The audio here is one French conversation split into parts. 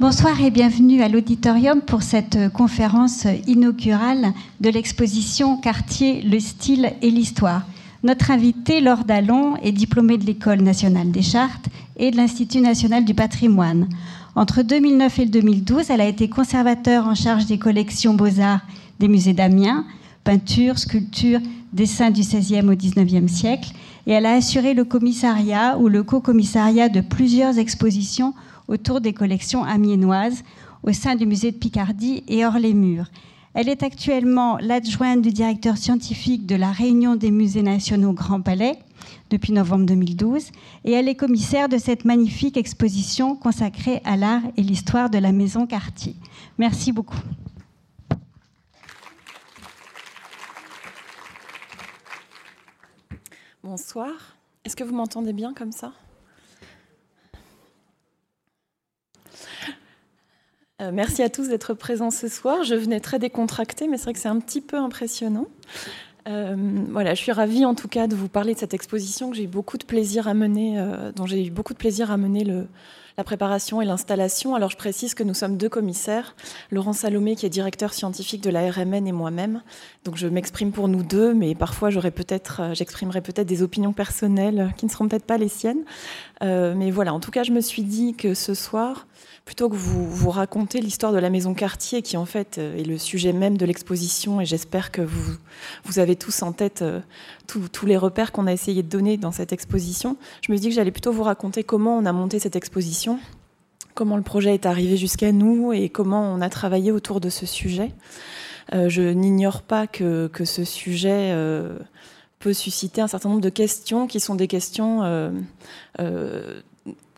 Bonsoir et bienvenue à l'auditorium pour cette conférence inaugurale de l'exposition Quartier, le style et l'histoire. Notre invitée, Laure Dallon, est diplômée de l'École nationale des chartes et de l'Institut national du patrimoine. Entre 2009 et 2012, elle a été conservateur en charge des collections beaux-arts des musées d'Amiens, peinture, sculpture, dessins du XVIe au XIXe siècle, et elle a assuré le commissariat ou le co-commissariat de plusieurs expositions autour des collections amiénoises au sein du musée de Picardie et hors les murs. Elle est actuellement l'adjointe du directeur scientifique de la Réunion des musées nationaux Grand Palais depuis novembre 2012 et elle est commissaire de cette magnifique exposition consacrée à l'art et l'histoire de la maison Cartier. Merci beaucoup. Bonsoir. Est-ce que vous m'entendez bien comme ça? Euh, merci à tous d'être présents ce soir. Je venais très décontractée, mais c'est vrai que c'est un petit peu impressionnant. Euh, voilà, je suis ravie en tout cas de vous parler de cette exposition que j'ai beaucoup de plaisir à mener, euh, dont j'ai eu beaucoup de plaisir à mener la préparation et l'installation. Alors je précise que nous sommes deux commissaires, Laurent Salomé qui est directeur scientifique de la RMN et moi-même. Donc je m'exprime pour nous deux, mais parfois peut-être, j'exprimerai peut-être des opinions personnelles qui ne seront peut-être pas les siennes. mais voilà, en tout cas je me suis dit que ce soir, plutôt que vous vous raconter l'histoire de la maison Cartier, qui en fait euh, est le sujet même de l'exposition, et j'espère que vous, vous avez tous en tête euh, tous les repères qu'on a essayé de donner dans cette exposition, je me dis que j'allais plutôt vous raconter comment on a monté cette exposition, comment le projet est arrivé jusqu'à nous et comment on a travaillé autour de ce sujet. Euh, je n'ignore pas que, que, ce sujet peut susciter un certain nombre de questions qui sont des questions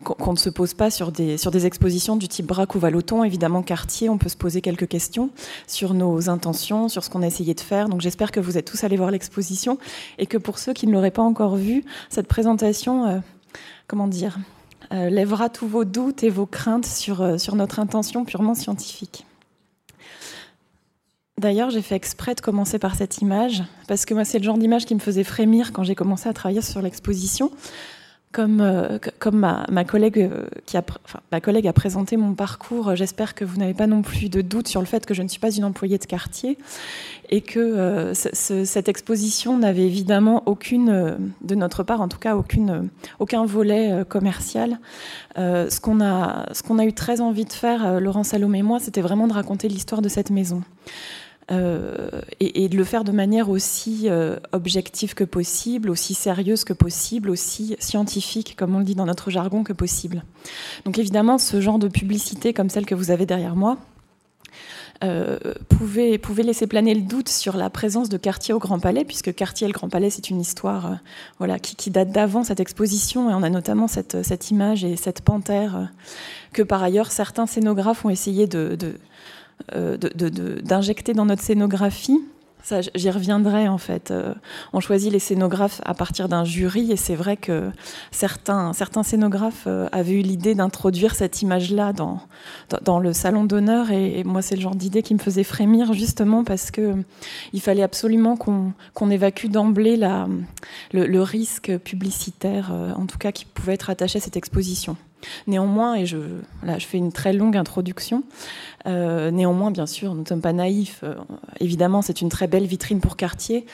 qu'on ne se pose pas sur des, expositions du type Braque ou Valoton. Évidemment, Cartier, on peut se poser quelques questions sur nos intentions, sur ce qu'on a essayé de faire. Donc j'espère que vous êtes tous allés voir l'exposition et que pour ceux qui ne l'auraient pas encore vue, cette présentation, euh, comment dire, euh, lèvera tous vos doutes et vos craintes sur, euh, sur notre intention purement scientifique. D'ailleurs, j'ai fait exprès de commencer par cette image, parce que moi, c'est le genre d'image qui me faisait frémir quand j'ai commencé à travailler sur l'exposition comme, euh, comme ma, collègue euh, qui a, ma collègue a présenté mon parcours, euh, j'espère que vous n'avez pas non plus de doute sur le fait que je ne suis pas une employée de quartier et que cette exposition n'avait évidemment aucune, de notre part en tout cas, aucun volet commercial. ce qu'on a, a eu très envie de faire, Laurent Salomé et moi, c'était vraiment de raconter l'histoire de cette maison. Euh, et, de le faire de manière aussi euh, objective que possible, aussi sérieuse que possible, aussi scientifique, comme on le dit dans notre jargon, que possible. Donc évidemment, ce genre de publicité comme celle que vous avez derrière moi, euh, pouvait, laisser planer le doute sur la présence de Cartier au Grand Palais, puisque Cartier et le Grand Palais, c'est une histoire qui, date d'avant cette exposition, et on a notamment cette, image et cette panthère que par ailleurs certains scénographes ont essayé de, d'injecter dans notre scénographie. Ça, j'y reviendrai en fait. Euh, on choisit les scénographes à partir d'un jury et c'est vrai que certains, certains scénographes euh, avaient eu l'idée d'introduire cette image-là dans, dans, le salon d'honneur et, moi c'est le genre d'idée qui me faisait frémir justement parce que il fallait absolument qu'on évacue d'emblée le, risque publicitaire, en tout cas qui pouvait être attaché à cette exposition. Néanmoins, et je, là, je fais une très longue introduction, euh, néanmoins, bien sûr, nous ne sommes pas naïfs. Euh, évidemment, c'est une très belle vitrine pour Cartier,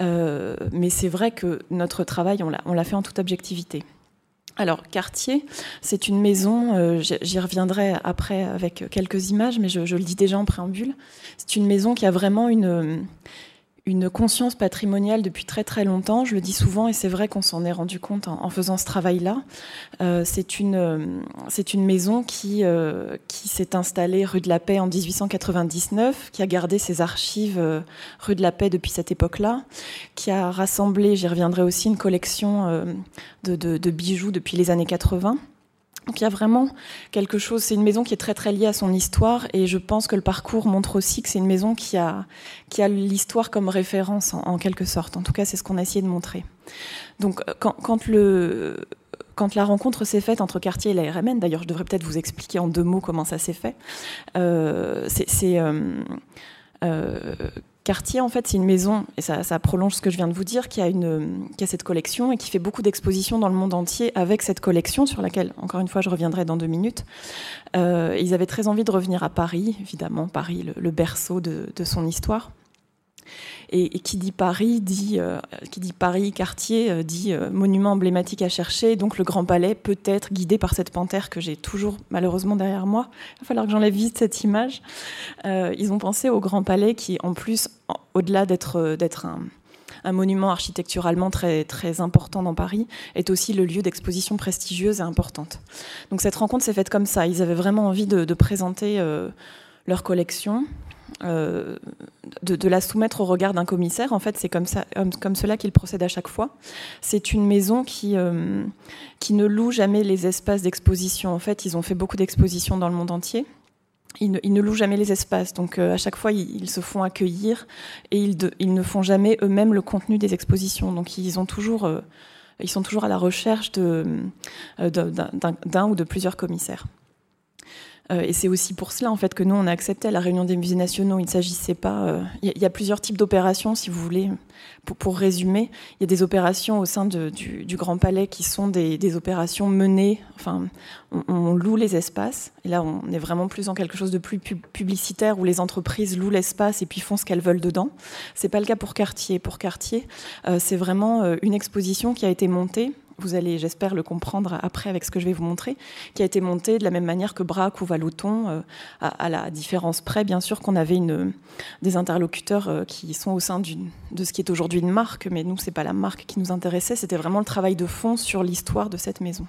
euh, mais c'est vrai que notre travail, on l'a fait en toute objectivité. Alors, Cartier, c'est une maison, j'y reviendrai après avec quelques images, mais je, je, le dis déjà en préambule, c'est une maison qui a vraiment une une conscience patrimoniale depuis très très longtemps. Je le dis souvent et c'est vrai qu'on s'en est rendu compte en, faisant ce travail-là. Euh, c'est une euh, c'est une maison qui euh, qui s'est installée rue de la Paix en 1899, qui a gardé ses archives rue de la Paix depuis cette époque-là, qui a rassemblé, j'y reviendrai aussi, une collection de bijoux depuis les années 80 donc il y a vraiment quelque chose, c'est une maison qui est très très liée à son histoire et je pense que le parcours montre aussi que c'est une maison qui a, qui a l'histoire comme référence en, quelque sorte. En tout cas, c'est ce qu'on a essayé de montrer. Donc quand, quand le, quand la rencontre s'est faite entre Cartier et la RMN, d'ailleurs je devrais peut-être vous expliquer en deux mots comment ça s'est fait, euh, c'est... Euh, euh, Cartier, en fait, c'est une maison, et ça, prolonge ce que je viens de vous dire, qui a, cette collection et qui fait beaucoup d'expositions dans le monde entier avec cette collection, sur laquelle, encore une fois, je reviendrai dans deux minutes. Euh, ils avaient très envie de revenir à Paris, évidemment, Paris, le, berceau de, son histoire. Et, qui dit Paris dit, euh, qui dit Paris quartier euh, dit euh, monument emblématique à chercher. Donc le Grand Palais peut être guidé par cette panthère que j'ai toujours malheureusement derrière moi. Il va falloir que j'enlève vite cette image. ils ont pensé au Grand Palais qui, en plus, au-delà d'être un monument architecturalement très, très important dans Paris, est aussi le lieu d'exposition prestigieuse et importante. Donc cette rencontre s'est faite comme ça. Ils avaient vraiment envie de, de présenter leur collection euh, de, la soumettre au regard d'un commissaire. En fait, c'est comme, comme cela qu'il procède à chaque fois. C'est une maison qui, euh, qui ne loue jamais les espaces d'exposition. En fait, ils ont fait beaucoup d'expositions dans le monde entier. Ils ne, louent jamais les espaces, donc euh, à chaque fois ils, se font accueillir et ils, ne font jamais eux-mêmes le contenu des expositions. Donc ils toujours, ils sont toujours à la recherche d'un ou de plusieurs commissaires. Euh, et c'est aussi pour cela en fait que nous on a accepté à la réunion des musées nationaux. Il ne s'agissait pas. Il euh, y, a plusieurs types d'opérations, si vous voulez. Pour, résumer, il y a des opérations au sein du, Grand Palais qui sont des, opérations menées. Enfin, on, loue les espaces. Et là, on est vraiment plus dans quelque chose de plus publicitaire où les entreprises louent l'espace et puis font ce qu'elles veulent dedans. C'est pas le cas pour Cartier. Pour Cartier, euh, c'est vraiment une exposition qui a été montée vous allez, j'espère, le comprendre après avec ce que je vais vous montrer, qui a été monté de la même manière que Braque ou Valouton, euh, à, la différence près, bien sûr, qu'on avait des interlocuteurs euh, qui sont au sein de ce qui est aujourd'hui une marque, mais nous, c'est pas la marque qui nous intéressait, c'était vraiment le travail de fond sur l'histoire de cette maison.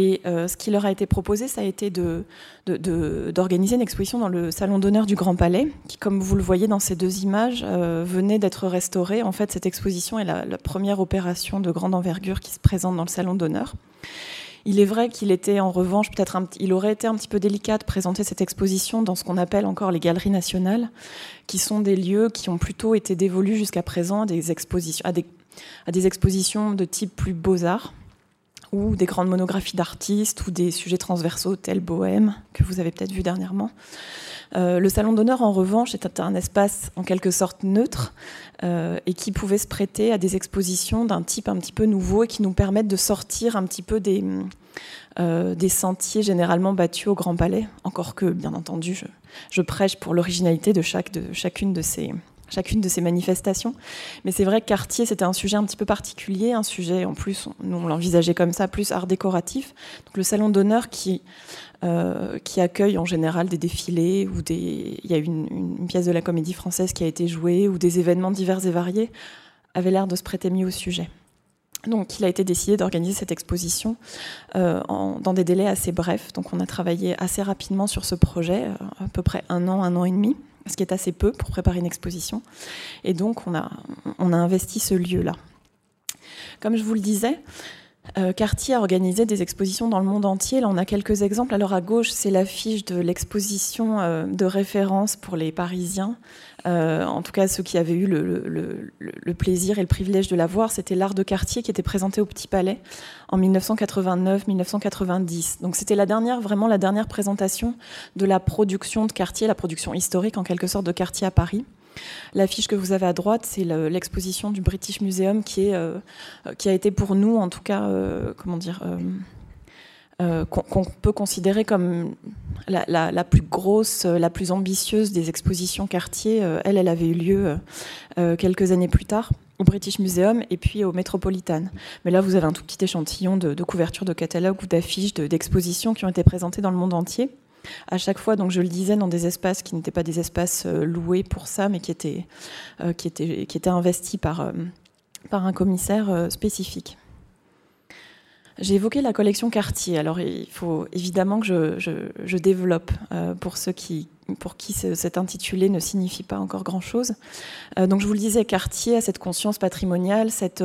Et euh, ce qui leur a été proposé, ça a été d'organiser une exposition dans le salon d'honneur du Grand Palais, qui, comme vous le voyez dans ces deux images, euh, venait d'être restaurée. En fait, cette exposition est la, première opération de grande envergure qui se présente dans le salon d'honneur. Il est vrai qu'il était en revanche peut-être il aurait été un petit peu délicat de présenter cette exposition dans ce qu'on appelle encore les galeries nationales, qui sont des lieux qui ont plutôt été dévolus jusqu'à présent à des, à des expositions de type plus beaux-arts ou des grandes monographies d'artistes ou des sujets transversaux tels Bohème, que vous avez peut-être vu dernièrement. Euh, le salon d'honneur, en revanche, est un espace en quelque sorte neutre euh, et qui pouvait se prêter à des expositions d'un type un petit peu nouveau et qui nous permettent de sortir un petit peu des, euh, des sentiers généralement battus au Grand Palais. Encore que, bien entendu, je, je prêche pour l'originalité de, chaque, de chacune de ces, chacune de ces manifestations. Mais c'est vrai que Cartier, c'était un sujet un petit peu particulier, un sujet, en plus, nous on l'envisageait comme ça, plus art décoratif. Donc le salon d'honneur qui, euh, qui accueille en général des défilés, ou des... il y a une, pièce de la comédie française qui a été jouée, ou des événements divers et variés, avait l'air de se prêter mieux au sujet. Donc, il a été décidé d'organiser cette exposition euh, dans des délais assez brefs. Donc, on a travaillé assez rapidement sur ce projet, euh, à peu près un an, un an et demi ce qui est assez peu pour préparer une exposition. Et donc, on a, on a investi ce lieu-là. Comme je vous le disais, euh, Cartier a organisé des expositions dans le monde entier. Là, on a quelques exemples. Alors à gauche, c'est l'affiche de l'exposition euh, de référence pour les Parisiens. Euh, en tout cas, ceux qui avaient eu le, plaisir et le privilège de la voir, c'était l'art de Cartier qui était présenté au Petit Palais en 1989-1990. Donc c'était la dernière, vraiment la dernière présentation de la production de Cartier, la production historique en quelque sorte de Cartier à Paris. L'affiche que vous avez à droite, c'est l'exposition du British Museum euh, qui a été pour nous, en tout cas, euh, comment dire, euh, qu'on peut considérer comme la, plus grosse, la plus ambitieuse des expositions Cartier. elle, elle avait eu lieu quelques années plus tard au British Museum et puis au Metropolitan. Mais là, vous avez un tout petit échantillon de, de couvertures de catalogues ou d'affiches d'expositions qui ont été présentées dans le monde entier à chaque fois, donc je le disais, dans des espaces qui n'étaient pas des espaces euh, loués pour ça, mais qui étaient, euh, qui étaient, qui étaient investis par, euh, par un commissaire spécifique. J'ai évoqué la collection Cartier. Alors, il faut évidemment que je, développe pour ceux qui, pour qui cet intitulé ne signifie pas encore grand-chose. donc, je vous le disais, Cartier a cette conscience patrimoniale, cette,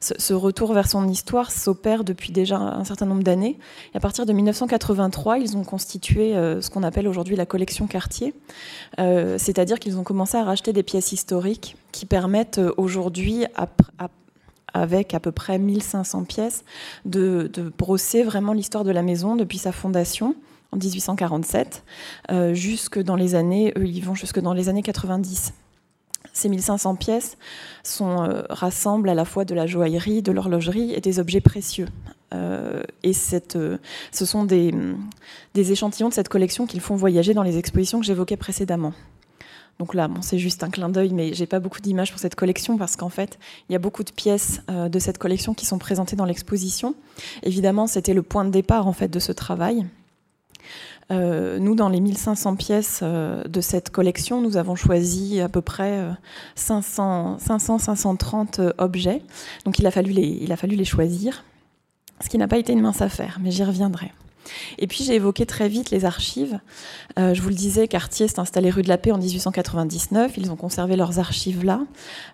ce, retour vers son histoire s'opère depuis déjà un certain nombre d'années. Et à partir de 1983, ils ont constitué ce qu'on appelle aujourd'hui la collection Cartier, c'est-à-dire qu'ils ont commencé à racheter des pièces historiques qui permettent aujourd'hui, avec à peu près 1500 pièces, de, brosser vraiment l'histoire de la maison depuis sa fondation en 1847 euh, jusque dans les années, ils vont jusque dans les années 90. Ces 1500 pièces sont, euh, rassemblent à la fois de la joaillerie, de l'horlogerie et des objets précieux. Euh, et euh, ce sont des, des, échantillons de cette collection qu'ils font voyager dans les expositions que j'évoquais précédemment. Donc là, bon, c'est juste un clin d'œil, mais j'ai pas beaucoup d'images pour cette collection parce qu'en fait, il y a beaucoup de pièces de cette collection qui sont présentées dans l'exposition. Évidemment, c'était le point de départ en fait de ce travail. Euh, nous, dans les 1500 pièces euh, de cette collection, nous avons choisi à peu près 500, 500 530 objets. Donc il a fallu les, il a fallu les choisir, ce qui n'a pas été une mince affaire, mais j'y reviendrai. Et puis j'ai évoqué très vite les archives. Euh, je vous le disais, Cartier s'est installé rue de la Paix en 1899. Ils ont conservé leurs archives là.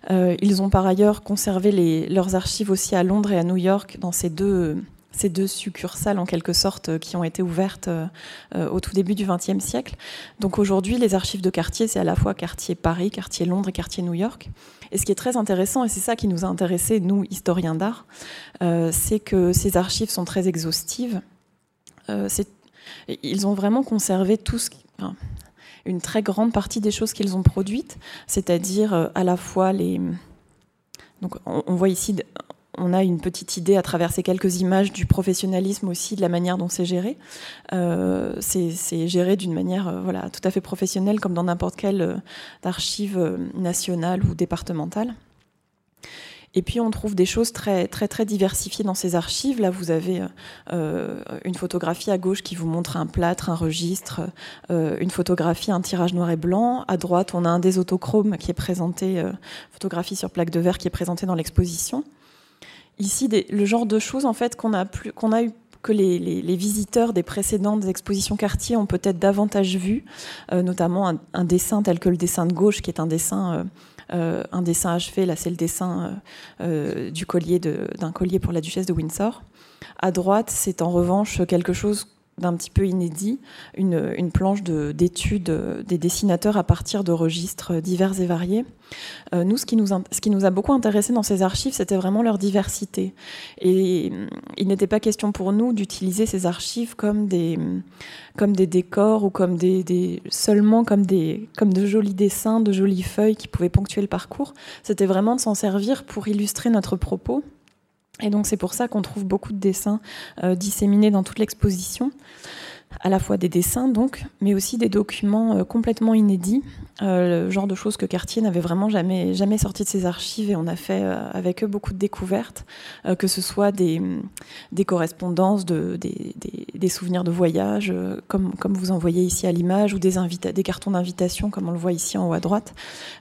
ils ont par ailleurs conservé les, leurs archives aussi à Londres et à New York dans ces deux ces deux succursales en quelque sorte euh, qui ont été ouvertes euh, euh, au tout début du XXe siècle. Donc aujourd'hui, les archives de quartier, c'est à la fois quartier Paris, quartier Londres et quartier New York. Et ce qui est très intéressant, et c'est ça qui nous a intéressés, nous, historiens d'art, c'est que ces archives sont très exhaustives. ils ont vraiment conservé tout une très grande partie des choses qu'ils ont produites, c'est-à-dire à la fois les... Donc on voit ici on a une petite idée à travers ces quelques images du professionnalisme aussi, de la manière dont c'est géré. Euh, c'est géré d'une manière euh, voilà, tout à fait professionnelle, comme dans n'importe quelle euh, archive nationale ou départementale. Et puis on trouve des choses très très très diversifiées dans ces archives. Là, vous avez une photographie à gauche qui vous montre un plâtre, un registre, une photographie, un tirage noir et blanc. À droite, on a un des autochromes qui est présenté, photographie sur plaque de verre qui est présentée dans l'exposition ici le genre de choses en fait qu'on a eu que les, visiteurs des précédentes expositions quartier ont peut-être davantage vu, euh, notamment un, dessin tel que le dessin de gauche, qui est un dessin, euh, euh, un dessin achevé. Là, c'est le dessin du collier d'un collier pour la duchesse de Windsor. À droite, c'est en revanche quelque chose d'un petit peu inédit, une, une planche d'études des dessinateurs à partir de registres divers et variés. Euh, nous, ce qui nous, ce qui nous a beaucoup intéressé dans ces archives, c'était vraiment leur diversité. Et mm, il n'était pas question pour nous d'utiliser ces archives comme des, comme des décors ou comme des, des, seulement comme, des, comme de jolis dessins, de jolies feuilles qui pouvaient ponctuer le parcours. C'était vraiment de s'en servir pour illustrer notre propos et donc c'est pour ça qu'on trouve beaucoup de dessins euh, disséminés dans toute l'exposition à la fois des dessins donc, mais aussi des documents euh, complètement inédits, euh, le genre de choses que Cartier n'avait vraiment jamais, jamais sorti de ses archives et on a fait euh, avec eux beaucoup de découvertes, que ce soit des, des correspondances, de, des, des, souvenirs de voyage, comme, comme vous en voyez ici à l'image, ou des, cartons d'invitation comme on le voit ici en haut à droite.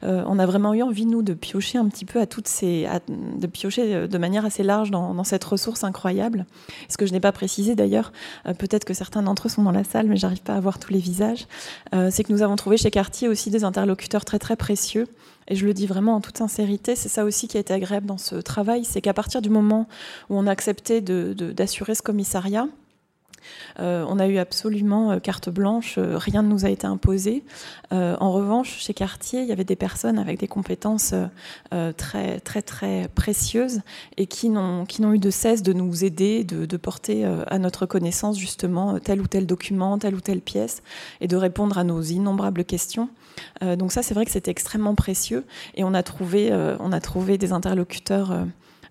on a vraiment eu envie, nous, de piocher un petit peu à toutes ces... de piocher de manière assez large dans, dans cette ressource incroyable. Ce que je n'ai pas précisé d'ailleurs, peut-être que certains d'entre eux dans la salle, mais j'arrive pas à voir tous les visages, euh, c'est que nous avons trouvé chez Cartier aussi des interlocuteurs très très précieux. Et je le dis vraiment en toute sincérité, c'est ça aussi qui a été agréable dans ce travail, c'est qu'à partir du moment où on a accepté d'assurer ce commissariat, on a eu absolument euh, carte blanche, euh, rien ne nous a été imposé. en revanche, chez Cartier, il y avait des personnes avec des compétences très très très précieuses et qui n'ont eu de cesse de nous aider, de, porter à notre connaissance justement tel ou tel document, telle ou telle pièce et de répondre à nos innombrables questions. donc ça, c'est vrai que c'était extrêmement précieux et on a trouvé on a trouvé des interlocuteurs euh,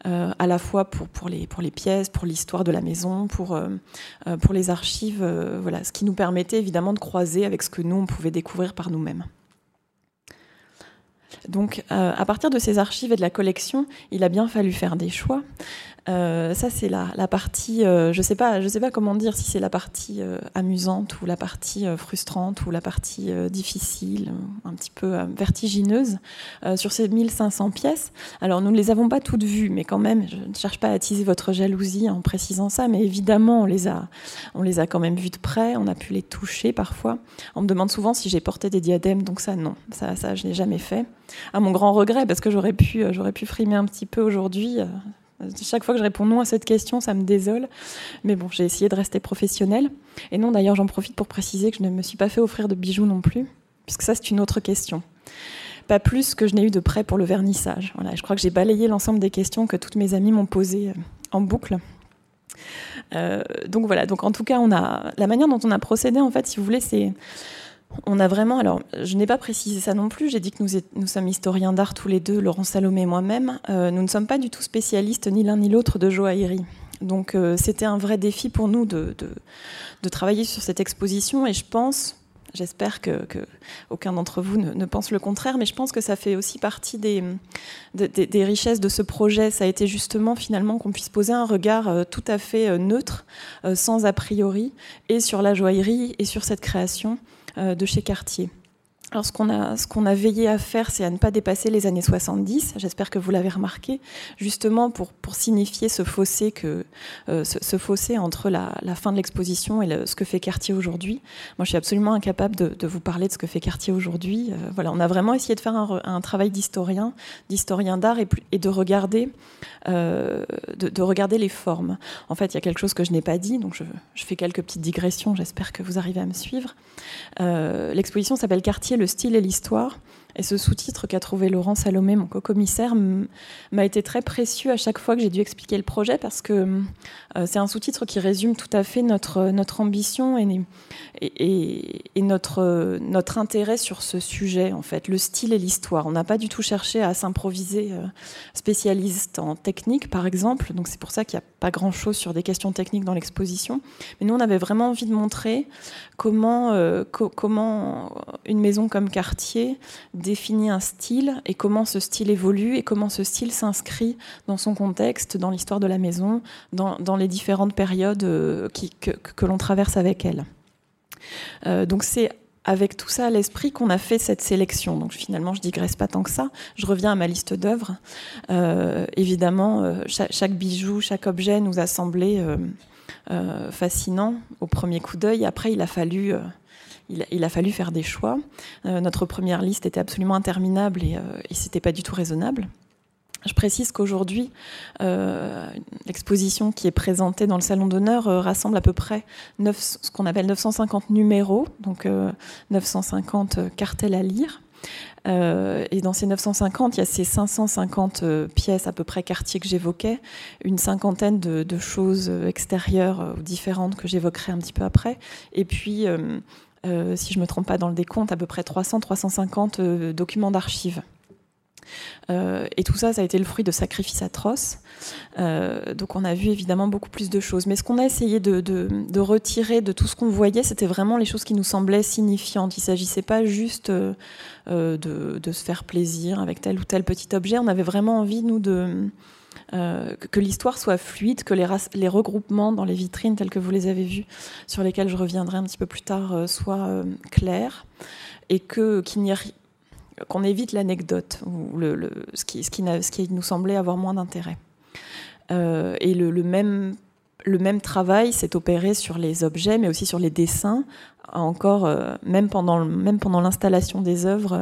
à la fois pour, les, pièces, pour l'histoire de la maison, pour, euh, euh, les archives, ce qui nous permettait évidemment de croiser avec ce que nous, on pouvait découvrir par nous-mêmes. Donc, à partir de ces archives et de la collection, il a bien fallu faire des choix. Euh, ça, c'est la, la, partie, euh, je sais pas, sais pas comment dire si c'est la partie euh, amusante ou la partie frustrante ou la partie difficile, un petit peu vertigineuse sur ces 1500 pièces. Alors, nous ne les avons pas toutes vues, mais quand même, je ne cherche pas à attiser votre jalousie en précisant ça, mais évidemment, on les a, on les a quand même vues de près, on a pu les toucher parfois. On me demande souvent si j'ai porté des diadèmes, donc ça, non, ça, ça, je n'ai jamais fait. À mon grand regret, parce que j'aurais pu, j'aurais pu frimer un petit peu aujourd'hui chaque fois que je réponds non à cette question, ça me désole. Mais bon, j'ai essayé de rester professionnelle. Et non, d'ailleurs, j'en profite pour préciser que je ne me suis pas fait offrir de bijoux non plus, puisque ça, c'est une autre question. Pas plus que je n'ai eu de prêt pour le vernissage. Voilà, je crois que j'ai balayé l'ensemble des questions que toutes mes amies m'ont posées euh, en boucle. Euh, donc voilà, donc en tout cas, on a la manière dont on a procédé, en fait, si vous voulez, c'est on a vraiment, alors je n'ai pas précisé ça non plus, j'ai dit que nous, sommes historiens d'art tous les deux, Laurent Salomé et moi-même. nous ne sommes pas du tout spécialistes ni l'un ni l'autre de joaillerie. Donc c'était un vrai défi pour nous de, travailler sur cette exposition et je pense, J'espère que, aucun d'entre vous ne, pense le contraire, mais je pense que ça fait aussi partie des, des, richesses de ce projet. Ça a été justement finalement qu'on puisse poser un regard euh, tout à fait euh, neutre, euh, sans a priori, et sur la joaillerie et sur cette création de chez Cartier. Alors, ce qu'on a, a veillé à faire, c'est à ne pas dépasser les années 70. J'espère que vous l'avez remarqué, justement pour, pour signifier ce fossé, que, euh, ce, fossé entre la, fin de l'exposition et ce que fait Cartier aujourd'hui. Moi, je suis absolument incapable de, de vous parler de ce que fait Cartier aujourd'hui. Euh, voilà, on a vraiment essayé de faire un, un travail d'historien, d'historien d'art et, de regarder, euh, de, de, regarder les formes. En fait, il y a quelque chose que je n'ai pas dit, donc je, je fais quelques petites digressions. J'espère que vous arrivez à me suivre. L'exposition s'appelle Cartier le style et l'histoire. Et ce sous-titre qu'a trouvé Laurent Salomé, mon co-commissaire, m'a été très précieux à chaque fois que j'ai dû expliquer le projet parce que euh, c'est un sous-titre qui résume tout à fait notre, notre ambition et, notre, notre intérêt sur ce sujet, en fait, le style et l'histoire. On n'a pas du tout cherché à s'improviser euh, spécialiste en technique, par exemple. Donc c'est pour ça qu'il n'y a pas grand-chose sur des questions techniques dans l'exposition. Mais nous, on avait vraiment envie de montrer comment, euh, comment une maison comme Cartier définit un style et comment ce style évolue et comment ce style s'inscrit dans son contexte, dans l'histoire de la maison, dans, les différentes périodes euh, que, l'on traverse avec elle. Euh, donc c'est avec tout ça à l'esprit qu'on a fait cette sélection. Donc finalement, je digresse pas tant que ça. Je reviens à ma liste d'œuvres. Euh, évidemment, chaque, bijou, chaque objet nous a semblé fascinant au premier coup d'œil. Après, il a fallu il, a fallu faire des choix. Euh, notre première liste était absolument interminable et, euh, et c'était pas du tout raisonnable. Je précise qu'aujourd'hui, euh, l'exposition qui est présentée dans le salon d'honneur rassemble à peu près 9, ce qu'on appelle 950 numéros, donc euh, 950 cartels à lire. Et dans ces 950, il y a ces 550 euh, pièces à peu près quartier que j'évoquais, une cinquantaine de, de choses extérieures ou différentes que j'évoquerai un petit peu après, et puis euh, si je ne me trompe pas dans le décompte, à peu près 300-350 euh, documents d'archives. Euh, et tout ça, ça a été le fruit de sacrifices atroces. Donc on a vu évidemment beaucoup plus de choses. Mais ce qu'on a essayé de, retirer de tout ce qu'on voyait, c'était vraiment les choses qui nous semblaient signifiantes. Il ne s'agissait pas juste de, se faire plaisir avec tel ou tel petit objet. On avait vraiment envie, nous, de euh, que l'histoire soit fluide, que les, regroupements dans les vitrines tels que vous les avez vus, sur lesquels je reviendrai un petit peu plus tard, euh, soient euh, clairs et que qu'on évite l'anecdote ce, qui, nous semblait avoir moins d'intérêt. et le même le même travail s'est opéré sur les objets, mais aussi sur les dessins. Encore, euh, même pendant, même pendant l'installation des œuvres,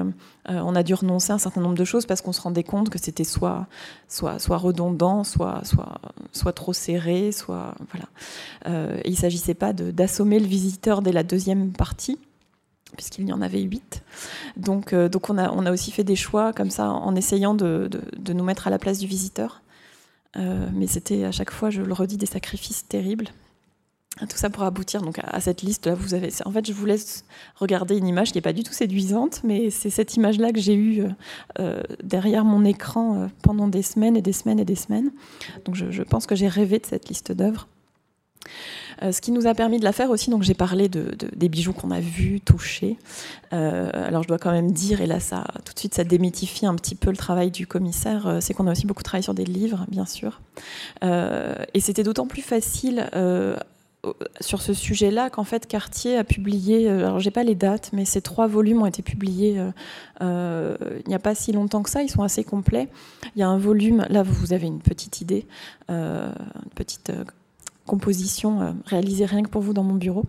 euh, on a dû renoncer à un certain nombre de choses parce qu'on se rendait compte que c'était soit, soit, soit redondant, soit, soit, soit trop serré, soit voilà. Euh, il ne s'agissait pas d'assommer le visiteur dès la deuxième partie puisqu'il y en avait huit. Donc, donc on, a, on a aussi fait des choix comme ça en essayant de, de nous mettre à la place du visiteur. Euh, mais c'était à chaque fois, je le redis, des sacrifices terribles. Tout ça pour aboutir donc à cette liste là. Vous avez, en fait, je vous laisse regarder une image qui n'est pas du tout séduisante, mais c'est cette image-là que j'ai eue euh, derrière mon écran euh, pendant des semaines et des semaines et des semaines. Donc, je pense que j'ai rêvé de cette liste d'œuvres. Euh, ce qui nous a permis de la faire aussi, donc j'ai parlé de, de, des bijoux qu'on a vus, touchés. Euh, alors je dois quand même dire, et là ça, tout de suite ça démythifie un petit peu le travail du commissaire, euh, c'est qu'on a aussi beaucoup travaillé sur des livres, bien sûr. Et c'était d'autant plus facile sur ce sujet-là qu'en fait Cartier a publié, alors j'ai pas les dates, mais ces trois volumes ont été publiés il n'y a pas si longtemps que ça, ils sont assez complets. Il y a un volume, là vous avez une petite idée, une petite composition euh, réalisée rien que pour vous dans mon bureau.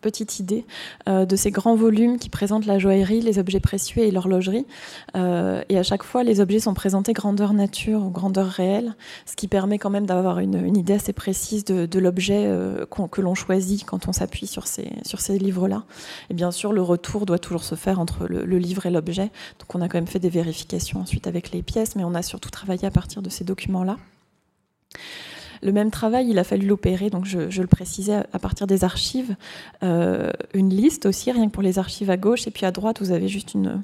Petite idée euh, de ces grands volumes qui présentent la joaillerie, les objets précieux et l'horlogerie. Euh, et à chaque fois, les objets sont présentés grandeur nature ou grandeur réelle, ce qui permet quand même d'avoir une, idée assez précise de, l'objet que l'on choisit quand on s'appuie sur ces, sur ces livres-là. Et bien sûr, le retour doit toujours se faire entre le livre et l'objet. Donc on a quand même fait des vérifications ensuite avec les pièces, mais on a surtout travaillé à partir de ces documents-là. Le même travail, il a fallu l'opérer, donc je, le précisais à partir des archives, une liste aussi, rien que pour les archives à gauche, et puis à droite, vous avez juste une,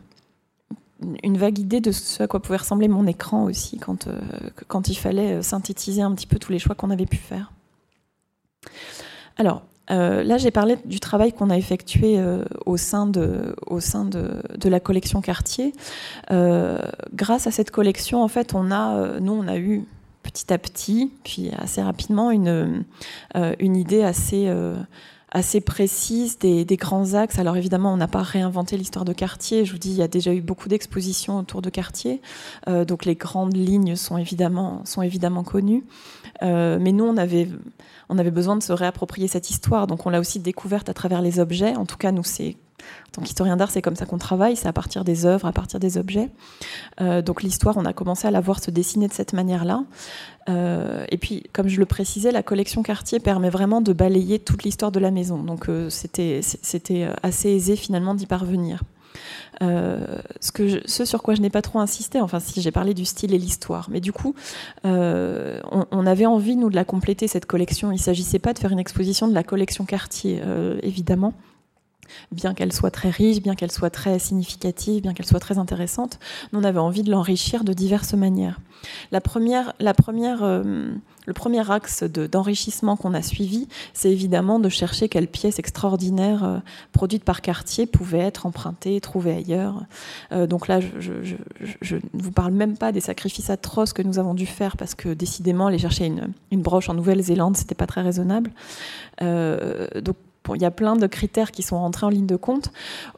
vague idée de ce à quoi pouvait ressembler mon écran aussi quand, quand il fallait synthétiser un petit peu tous les choix qu'on avait pu faire. Alors, euh, là, j'ai parlé du travail qu'on a effectué euh, au sein, de, la collection Cartier. Euh, grâce à cette collection, en fait, on a, nous, on a eu petit à petit, puis assez rapidement, une, une idée assez assez précise des, grands axes. Alors évidemment, on n'a pas réinventé l'histoire de Cartier. Je vous dis, il y a déjà eu beaucoup d'expositions autour de Cartier, donc les grandes lignes sont évidemment sont évidemment connues. mais nous, on avait on avait besoin de se réapproprier cette histoire. Donc on l'a aussi découverte à travers les objets. En tout cas, nous, c'est en tant qu'historien d'art, c'est comme ça qu'on travaille, c'est à partir des œuvres, à partir des objets. Euh, donc l'histoire, on a commencé à la voir se dessiner de cette manière-là. Euh, et puis, comme je le précisais, la collection Cartier permet vraiment de balayer toute l'histoire de la maison. Donc euh, c'était assez aisé finalement d'y parvenir. Ce, sur quoi je n'ai pas trop insisté, enfin si j'ai parlé du style et l'histoire, mais du coup, on, avait envie, nous, de la compléter, cette collection. Il ne s'agissait pas de faire une exposition de la collection Cartier, évidemment bien qu'elle soit très riche, bien qu'elle soit très significative, bien qu'elle soit très intéressante, nous on avait envie de l'enrichir de diverses manières. La première, première le premier axe d'enrichissement qu'on a suivi, c'est évidemment de chercher quelles pièces extraordinaires euh, produites par Cartier pouvaient être empruntées, trouvées ailleurs. Euh, donc là, je, ne vous parle même pas des sacrifices atroces que nous avons dû faire parce que décidément, aller chercher une, broche en Nouvelle-Zélande, c'était pas très raisonnable. Euh, donc il y a plein de critères qui sont rentrés en ligne de compte.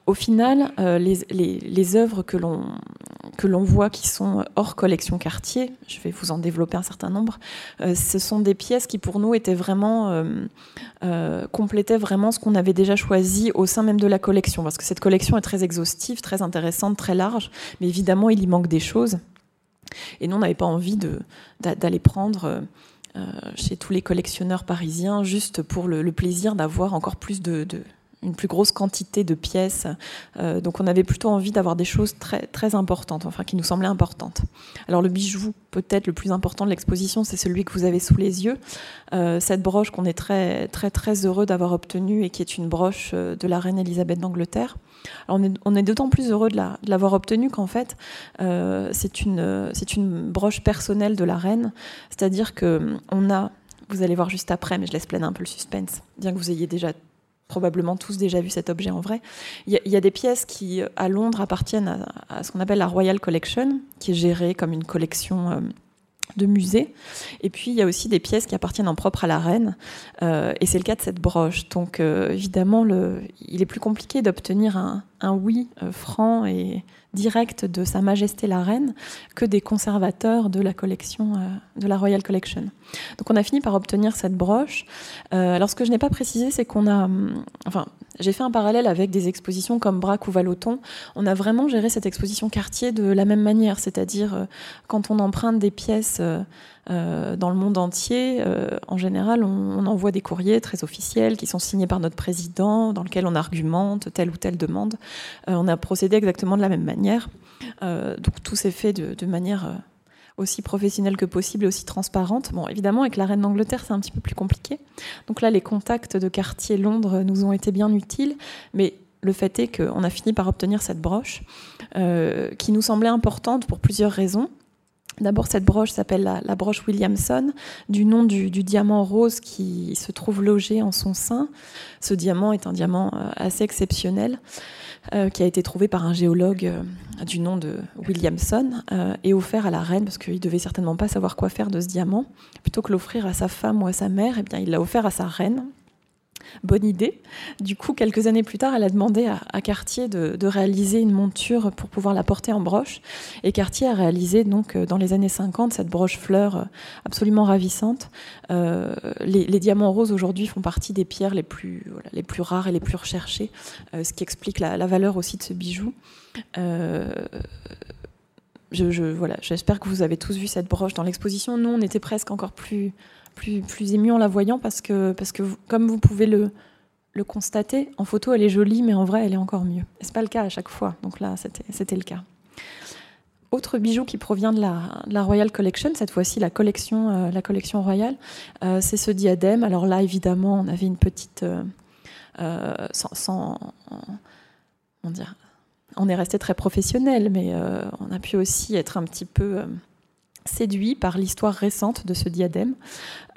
Au final, euh, les, les, œuvres que l'on voit qui sont hors collection Cartier, je vais vous en développer un certain nombre, euh, ce sont des pièces qui pour nous étaient vraiment euh, complétaient vraiment ce qu'on avait déjà choisi au sein même de la collection, parce que cette collection est très exhaustive, très intéressante, très large, mais évidemment il y manque des choses. Et nous, on n'avait pas envie d'aller prendre chez tous les collectionneurs parisiens, juste pour le, plaisir d'avoir encore plus de, une plus grosse quantité de pièces. Euh, donc on avait plutôt envie d'avoir des choses très, très importantes, enfin qui nous semblaient importantes. Alors le bijou peut-être le plus important de l'exposition, c'est celui que vous avez sous les yeux. Euh, cette broche qu'on est très, très, très heureux d'avoir obtenue et qui est une broche de la reine Elisabeth d'Angleterre. on est, on est d'autant plus heureux de l'avoir obtenue qu'en fait, c'est une, une broche personnelle de la reine, c'est-à-dire qu'on a, vous allez voir juste après, mais je laisse planer un peu le suspense, bien que vous ayez déjà probablement tous déjà vu cet objet en vrai. Il y, a, des pièces qui, à Londres, appartiennent à, ce qu'on appelle la Royal Collection, qui est gérée comme une collection euh, de musée. Et puis, il y a aussi des pièces qui appartiennent en propre à la reine. Euh, et c'est le cas de cette broche. Donc, euh, évidemment, il est plus compliqué d'obtenir un, oui franc et direct de Sa Majesté la Reine que des conservateurs de la collection, de la Royal Collection. Donc on a fini par obtenir cette broche. Euh, alors ce que je n'ai pas précisé, c'est qu'on a, hum, enfin, j'ai fait un parallèle avec des expositions comme Braque ou Valoton. On a vraiment géré cette exposition quartier de la même manière, c'est-à-dire euh, quand on emprunte des pièces euh, dans le monde entier, en général, on, envoie des courriers très officiels qui sont signés par notre président, dans lesquels on argumente telle ou telle demande. on a procédé exactement de la même manière. donc tout s'est fait de, manière aussi professionnelle que possible et aussi transparente. Bon, évidemment, avec la reine d'Angleterre, c'est un petit peu plus compliqué. Donc là, les contacts de quartier Londres nous ont été bien utiles, mais le fait est qu'on a fini par obtenir cette broche euh, qui nous semblait importante pour plusieurs raisons. D'abord, cette broche s'appelle la, broche Williamson, du nom du, diamant rose qui se trouve logé en son sein. Ce diamant est un diamant euh, assez exceptionnel. Euh, qui a été trouvé par un géologue euh, du nom de Williamson et offert à la reine parce qu'il devait certainement pas savoir quoi faire de ce diamant. Plutôt que l'offrir à sa femme ou à sa mère, eh bien, il l'a offert à sa reine bonne idée. Du coup, quelques années plus tard, elle a demandé à, Cartier de, réaliser une monture pour pouvoir la porter en broche. Et Cartier a réalisé, donc, euh, dans les années 50, cette broche fleur euh, absolument ravissante. Euh, les, diamants roses aujourd'hui font partie des pierres les plus, les plus rares et les plus recherchées, ce qui explique la, valeur aussi de ce bijou. voilà, j'espère que vous avez tous vu cette broche dans l'exposition. Nous, on était presque encore plus plus, ému en la voyant parce que, parce que comme vous pouvez le, constater, en photo elle est jolie, mais en vrai elle est encore mieux. Et c'est pas le cas à chaque fois, donc là c'était le cas. autre bijou qui provient de la, Royal Collection, cette fois-ci la collection, la collection royale, c'est ce diadème. Alors là, évidemment, on avait une petite... sans, sans on, dire, on est resté très professionnel, mais on a pu aussi être un petit peu séduit par l'histoire récente de ce diadème.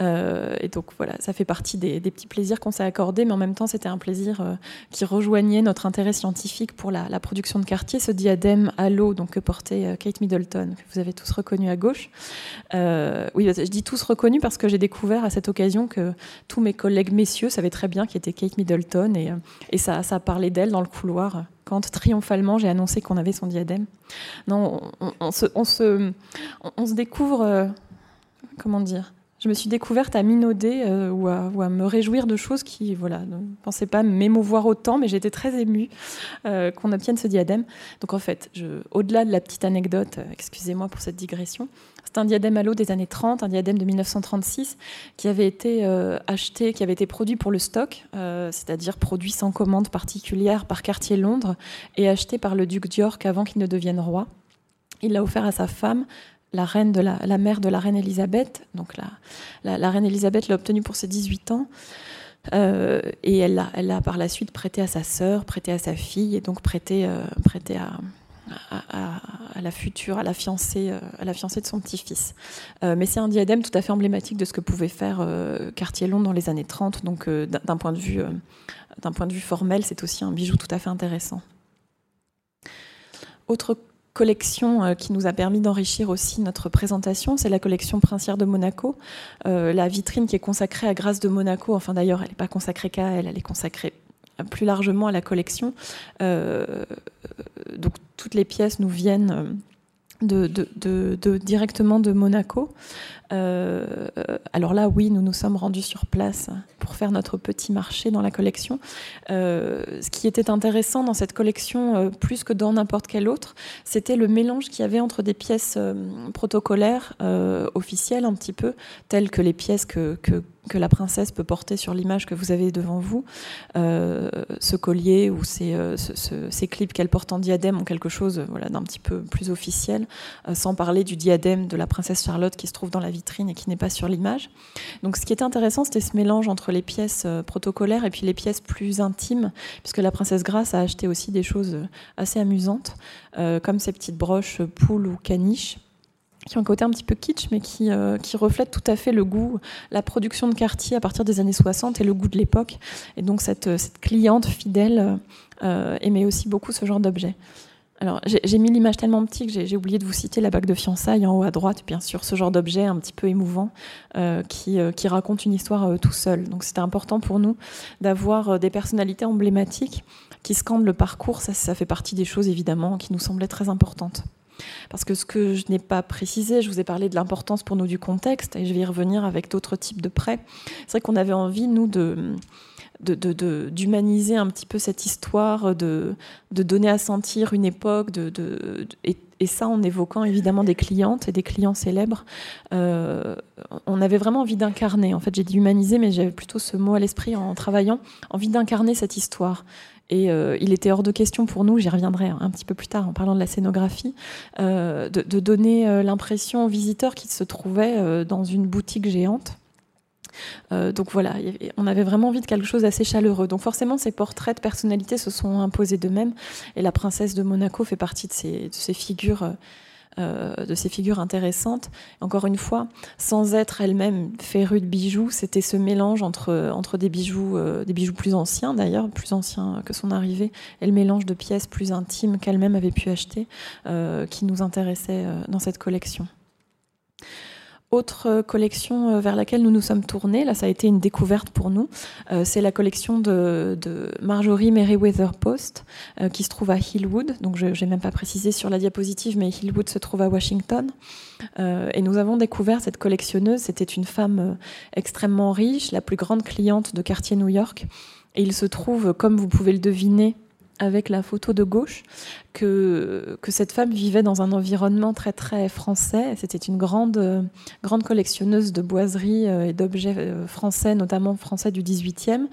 Euh, et donc voilà, ça fait partie des, petits plaisirs qu'on s'est accordés, mais en même temps c'était un plaisir euh, qui rejoignait notre intérêt scientifique pour la, production de quartier. Ce diadème à l'eau donc, que portait euh, Kate Middleton, que vous avez tous reconnu à gauche. oui, je dis tous reconnus parce que j'ai découvert à cette occasion que tous mes collègues messieurs savaient très bien qui était Kate Middleton et, et ça, ça parlait d'elle dans le couloir quand triomphalement j'ai annoncé qu'on avait son diadème. Non, on, se, on se, on, se, découvre, euh, comment dire je me suis découverte à minauder euh, ou, à, me réjouir de choses qui, voilà, ne pensaient pas m'émouvoir autant, mais j'étais très émue euh, qu'on obtienne ce diadème. Donc en fait, au-delà de la petite anecdote, excusez-moi pour cette digression, c'est un diadème à l'eau des années 30, un diadème de 1936 qui avait été euh, acheté, qui avait été produit pour le stock, euh, c'est-à-dire produit sans commande particulière par Cartier Londres et acheté par le duc d'York avant qu'il ne devienne roi. Il l'a offert à sa femme, la reine de la, mère de la reine Elisabeth. Donc la, reine Elisabeth l'a obtenu pour ses 18 ans. Euh, et elle l'a par la suite prêté à sa sœur, prêté à sa fille, et donc prêté, prêté à, la future, à la fiancée, euh, à la fiancée de son petit-fils. Euh, mais c'est un diadème tout à fait emblématique de ce que pouvait faire euh, Cartier-Londres dans les années 30. Donc, d'un point de vue, point de vue formel, c'est aussi un bijou tout à fait intéressant. Autre collection qui nous a permis d'enrichir aussi notre présentation, c'est la collection Princière de Monaco, la vitrine qui est consacrée à Grâce de Monaco. Enfin d'ailleurs, elle n'est pas consacrée qu'à elle, elle est consacrée plus largement à la collection. Euh, donc toutes les pièces nous viennent directement de Monaco. Euh, alors là, oui, nous nous sommes rendus sur place pour faire notre petit marché dans la collection. Euh, ce qui était intéressant dans cette collection, plus que dans n'importe quelle autre, c'était le mélange qu'il y avait entre des pièces protocolaires, officielles un petit peu, telles que les pièces que que la princesse peut porter sur l'image que vous avez devant vous. Euh, ce collier ou ces, euh, ces clips qu'elle porte en diadème ont quelque chose voilà, d'un petit peu plus officiel, euh, sans parler du diadème de la princesse Charlotte qui se trouve dans la vitrine et qui n'est pas sur l'image. Donc ce qui était intéressant, c'était ce mélange entre les pièces protocolaires et puis les pièces plus intimes, puisque la princesse Grace a acheté aussi des choses assez amusantes, comme ces petites broches poules ou caniches qui ont un côté un petit peu kitsch, mais qui, euh, qui reflètent tout à fait le goût, la production de quartier à partir des années 60 et le goût de l'époque. Et donc cette, cette cliente fidèle euh, aimait aussi beaucoup ce genre d'objet. Alors j'ai mis l'image tellement petite que j'ai oublié de vous citer la bague de fiançailles en haut à droite, bien sûr, ce genre d'objet un petit peu émouvant euh, qui, qui, raconte une histoire tout seul. Donc c'était important pour nous d'avoir des personnalités emblématiques qui scandent le parcours. Ça, ça fait partie des choses évidemment qui nous semblaient très importantes. Parce que ce que je n'ai pas précisé, je vous ai parlé de l'importance pour nous du contexte, et je vais y revenir avec d'autres types de prêts. C'est vrai qu'on avait envie, nous, de d'humaniser un petit peu cette histoire, de, donner à sentir une époque, de, et, ça en évoquant évidemment des clientes et des clients célèbres. Euh, on avait vraiment envie d'incarner, en fait j'ai dit humaniser, mais j'avais plutôt ce mot à l'esprit en travaillant, envie d'incarner cette histoire. Et euh, il était hors de question pour nous, j'y reviendrai un petit peu plus tard en parlant de la scénographie, euh, de, donner euh, l'impression aux visiteurs qu'ils se trouvaient dans une boutique géante. donc voilà, on avait vraiment envie de quelque chose d'assez chaleureux. Donc forcément, ces portraits de personnalités se sont imposés d'eux-mêmes. Et la princesse de Monaco fait partie de ces, de ces figures euh, de ces figures intéressantes. Encore une fois, sans être elle-même férue de bijoux, c'était ce mélange entre, des, bijoux, euh, des bijoux plus anciens d'ailleurs, plus anciens que son arrivée, et le mélange de pièces plus intimes qu'elle-même avait pu acheter, euh, qui nous intéressait dans cette collection. Autre euh, collection euh, vers laquelle nous nous sommes tournés, là ça a été une découverte pour nous, euh, c'est la collection de, Marjorie Merriweather Post qui se trouve à Hillwood. Donc je n'ai même pas précisé sur la diapositive, mais Hillwood se trouve à Washington. et nous avons découvert cette collectionneuse. C'était une femme extrêmement riche, la plus grande cliente de quartier New York. Et il se trouve, comme vous pouvez le deviner, avec la photo de gauche que, cette femme vivait dans un environnement très très français. C'était une grande, grande collectionneuse de boiseries euh, et d'objets euh, français, notamment français du 18e.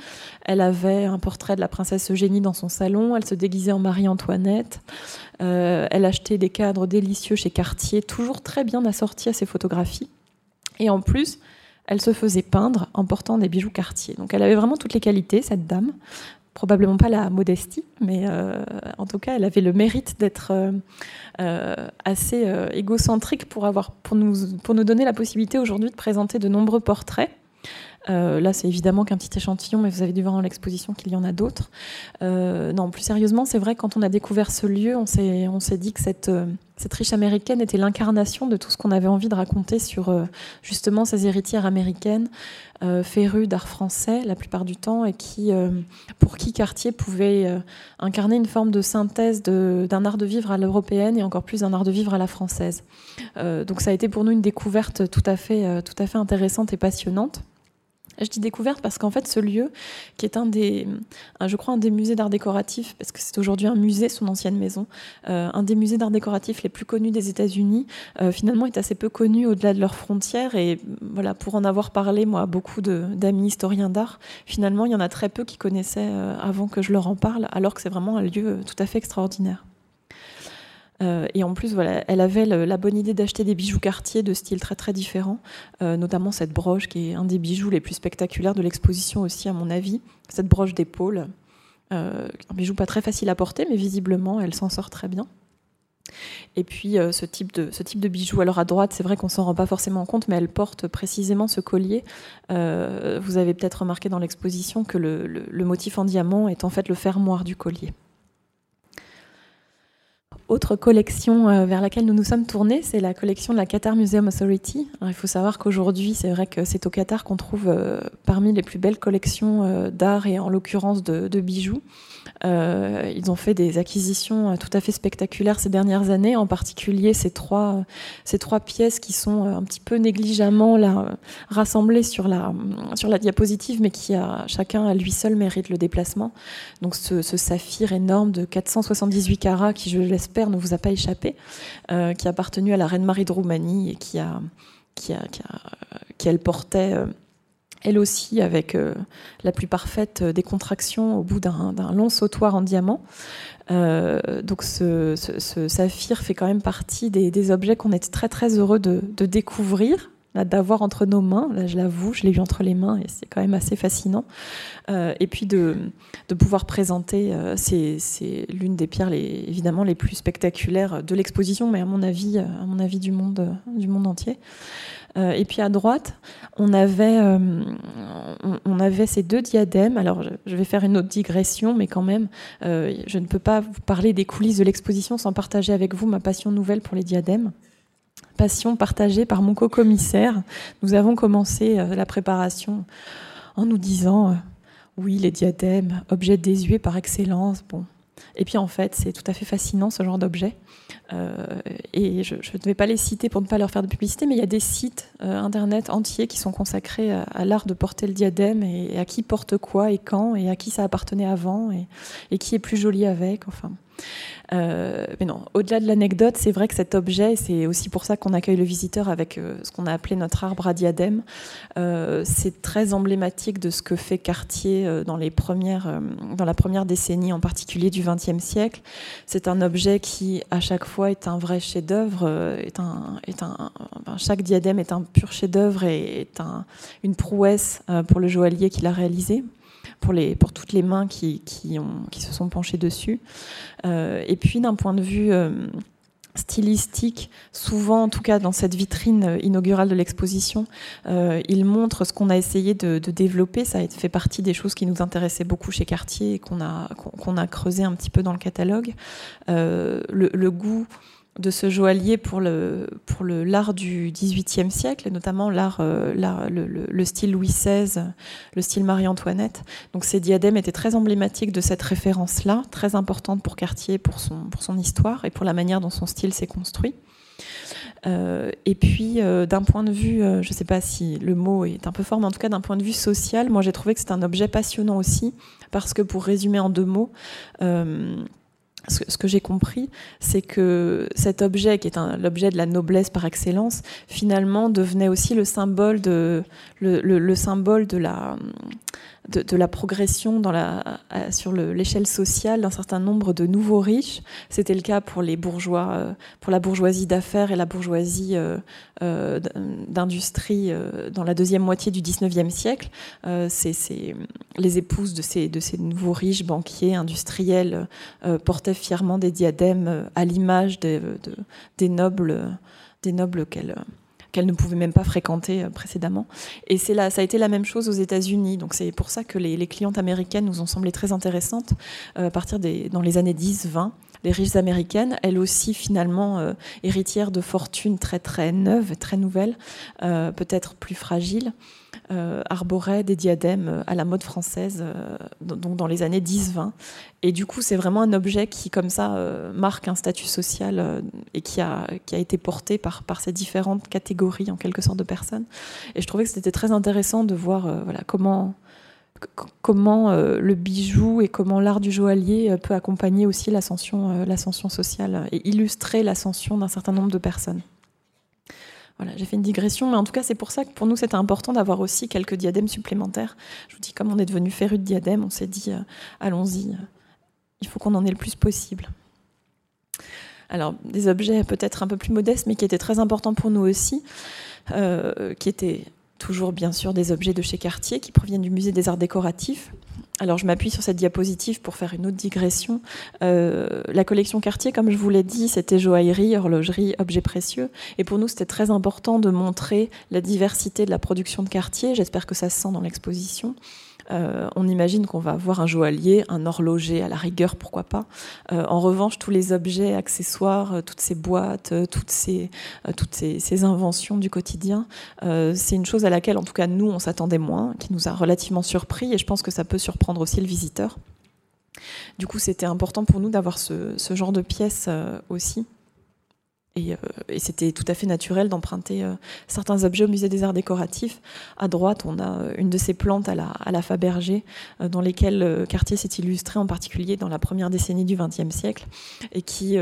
Elle avait un portrait de la princesse Eugénie dans son salon, elle se déguisait en Marie-Antoinette, euh, elle achetait des cadres délicieux chez Cartier, toujours très bien assortis à ses photographies. Et en plus, elle se faisait peindre en portant des bijoux Cartier. Donc elle avait vraiment toutes les qualités, cette dame probablement pas la modestie, mais euh, en tout cas, elle avait le mérite d'être euh, euh, assez égocentrique pour, avoir, pour, nous, pour nous donner la possibilité aujourd'hui de présenter de nombreux portraits. Là, c'est évidemment qu'un petit échantillon, mais vous avez dû voir dans l'exposition qu'il y en a d'autres. non, plus sérieusement, c'est vrai, quand on a découvert ce lieu, on s'est dit que cette, cette riche américaine était l'incarnation de tout ce qu'on avait envie de raconter sur euh, justement ces héritières américaines, euh, férues d'art français la plupart du temps, et qui, euh, pour qui Cartier pouvait incarner une forme de synthèse d'un art de vivre à l'européenne et encore plus d'un art de vivre à la française. donc ça a été pour nous une découverte tout à fait, tout à fait intéressante et passionnante. Je dis découverte parce qu'en fait, ce lieu, qui est un des, je crois, un des musées d'art décoratif, parce que c'est aujourd'hui un musée, son ancienne maison, euh, un des musées d'art décoratif les plus connus des États-Unis, euh, finalement est assez peu connu au-delà de leurs frontières. Et voilà, pour en avoir parlé, moi, beaucoup d'amis historiens d'art, finalement, il y en a très peu qui connaissaient euh, avant que je leur en parle, alors que c'est vraiment un lieu tout à fait extraordinaire. Euh, et en plus, voilà, elle avait la bonne idée d'acheter des bijoux Cartier de style très très différent, euh, notamment cette broche qui est un des bijoux les plus spectaculaires de l'exposition aussi, à mon avis. Cette broche d'épaule, euh, un bijou pas très facile à porter, mais visiblement, elle s'en sort très bien. Et puis ce, type de, ce type de bijou, alors à droite, c'est vrai qu'on s'en rend pas forcément compte, mais elle porte précisément ce collier. vous avez peut-être remarqué dans l'exposition que le, motif en diamant est en fait le fermoir du collier. Autre collection euh, vers laquelle nous nous sommes tournés, c'est la collection de la Qatar Museum Authority. il faut savoir qu'aujourd'hui, c'est vrai que c'est au Qatar qu'on trouve euh, parmi les plus belles collections euh, d'art et en l'occurrence de, bijoux. ils ont fait des acquisitions tout à fait spectaculaires ces dernières années, en particulier ces trois, ces trois pièces qui sont un petit peu négligemment rassemblées sur la, sur la diapositive, mais qui a chacun à lui seul mérite le déplacement. Donc ce saphir énorme de 478 carats qui, je l'espère, ne vous a pas échappé, euh, qui a appartenu à la reine Marie de Roumanie et qui, a, qui, a, qui, elle portait, euh, elle aussi, avec euh, la plus parfaite des contractions au bout d'un long sautoir en diamant. donc ce, saphir fait quand même partie des, objets qu'on est très très heureux de découvrir d'avoir entre nos mains. Là, je l'avoue, je l'ai eu entre les mains et c'est quand même assez fascinant. Euh, et puis de, de pouvoir présenter, euh, c'est l'une des pierres les, évidemment les plus spectaculaires de l'exposition, mais à mon avis, à mon avis du monde, du monde entier. Euh, et puis à droite, on avait, on, avait ces deux diadèmes. Alors, je vais faire une autre digression, mais quand même, je ne peux pas vous parler des coulisses de l'exposition sans partager avec vous ma passion nouvelle pour les diadèmes passion partagée par mon co-commissaire. Nous avons commencé euh, la préparation en nous disant euh, oui, les diadèmes, objet désuet par excellence. Bon. Et puis en fait, c'est tout à fait fascinant ce genre d'objet. Euh, et je ne vais pas les citer pour ne pas leur faire de publicité, mais il y a des sites internet entiers qui sont consacrés à, l'art de porter le diadème et, à qui porte quoi et quand et à qui ça appartenait avant et, et qui est plus joli avec. Enfin, euh, mais non, au-delà de l'anecdote, c'est vrai que cet objet, c'est aussi pour ça qu'on accueille le visiteur avec euh, ce qu'on a appelé notre arbre à diadème. Euh, c'est très emblématique de ce que fait Cartier dans, les premières, dans la première décennie, en particulier du XXe siècle. C'est un objet qui, à chaque fois, est un vrai chef-d'œuvre. Est un, est un, chaque diadème est un pur chef-d'œuvre et est un, une prouesse pour le joaillier qui l'a réalisé pour, les, pour toutes les mains qui, qui, ont, qui se sont penchées dessus. Euh, et puis d'un point de vue euh, stylistique, souvent en tout cas dans cette vitrine inaugurale de l'exposition, euh, il montre ce qu'on a essayé de, développer. Ça fait partie des choses qui nous intéressaient beaucoup chez Cartier et qu'on a, qu'on a creusé un petit peu dans le catalogue. le, le, goût de ce joaillier pour le pour le l'art du XVIIIe siècle, notamment l'art, euh, le, le, style Louis XVI, le style Marie-Antoinette. Donc ces diadèmes étaient très emblématiques de cette référence-là, très importante pour Cartier, pour son pour son histoire et pour la manière dont son style s'est construit. et puis, d'un point de vue, je ne sais pas si le mot est un peu fort, mais en tout cas d'un point de vue social, moi j'ai trouvé que c'est un objet passionnant aussi, parce que pour résumer en deux mots, ce que j'ai compris, c'est que cet objet, qui est l'objet de la noblesse par excellence, finalement devenait aussi le symbole de, le symbole de la, de, la progression sur l'échelle sociale d'un certain nombre de nouveaux riches. C'était le cas pour euh, la bourgeoisie d'affaires et la bourgeoisie euh, euh, d'industrie dans la deuxième moitié du 19e siècle. les épouses de ces, nouveaux riches banquiers industriels portaient fièrement des diadèmes à l'image des nobles, des nobles qu'elles qu'elle ne pouvait même pas fréquenter euh, précédemment. Et c'est là, ça a été la même chose aux États-Unis. Donc c'est pour ça que les, clientes américaines nous ont semblé très intéressantes euh, à partir des dans les années 10-20 les riches américaines, elles aussi finalement euh, héritières de fortunes très très neuves, très nouvelles, peut-être plus fragiles, euh, arborait des diadèmes euh, à la mode française, euh, donc dans les années 10-20. Et du coup, c'est vraiment un objet qui, comme ça, marque un statut social et qui a, qui a été porté par, par ces différentes catégories, en quelque sorte, de personnes. Et je trouvais que c'était très intéressant de voir voilà, comment, comment le bijou et comment l'art du joaillier peut accompagner aussi l'ascension l'ascension sociale et illustrer l'ascension d'un certain nombre de personnes. Voilà, j'ai fait une digression, mais en tout cas, c'est pour ça que pour nous, c'était important d'avoir aussi quelques diadèmes supplémentaires. Je vous dis, comme on est devenu féru de diadèmes, on s'est dit, euh, allons-y, euh, il faut qu'on en ait le plus possible. Alors, des objets peut-être un peu plus modestes, mais qui étaient très importants pour nous aussi, euh, qui étaient toujours bien sûr des objets de chez Cartier, qui proviennent du musée des arts décoratifs. Alors je m'appuie sur cette diapositive pour faire une autre digression. Euh, la collection Cartier, comme je vous l'ai dit, c'était joaillerie, horlogerie, objets précieux. Et pour nous, c'était très important de montrer la diversité de la production de Cartier. J'espère que ça se sent dans l'exposition. Euh, on imagine qu'on va avoir un joaillier, un horloger à la rigueur, pourquoi pas. Euh, en revanche, tous les objets, accessoires, euh, toutes ces boîtes, toutes, ces, toutes ces, inventions du quotidien, c'est une chose à laquelle, en tout cas, nous, on s'attendait moins, qui nous a relativement surpris, et je pense que ça peut surprendre aussi le visiteur. Du coup, c'était important pour nous d'avoir ce, ce, genre de pièces aussi. Euh, et, c'était tout à fait naturel d'emprunter euh, certains objets au musée des arts décoratifs. À droite, on a euh, une de ces plantes à la, à la Fabergé, dans lesquelles Cartier s'est illustré, en particulier dans la première décennie du XXe siècle, et qui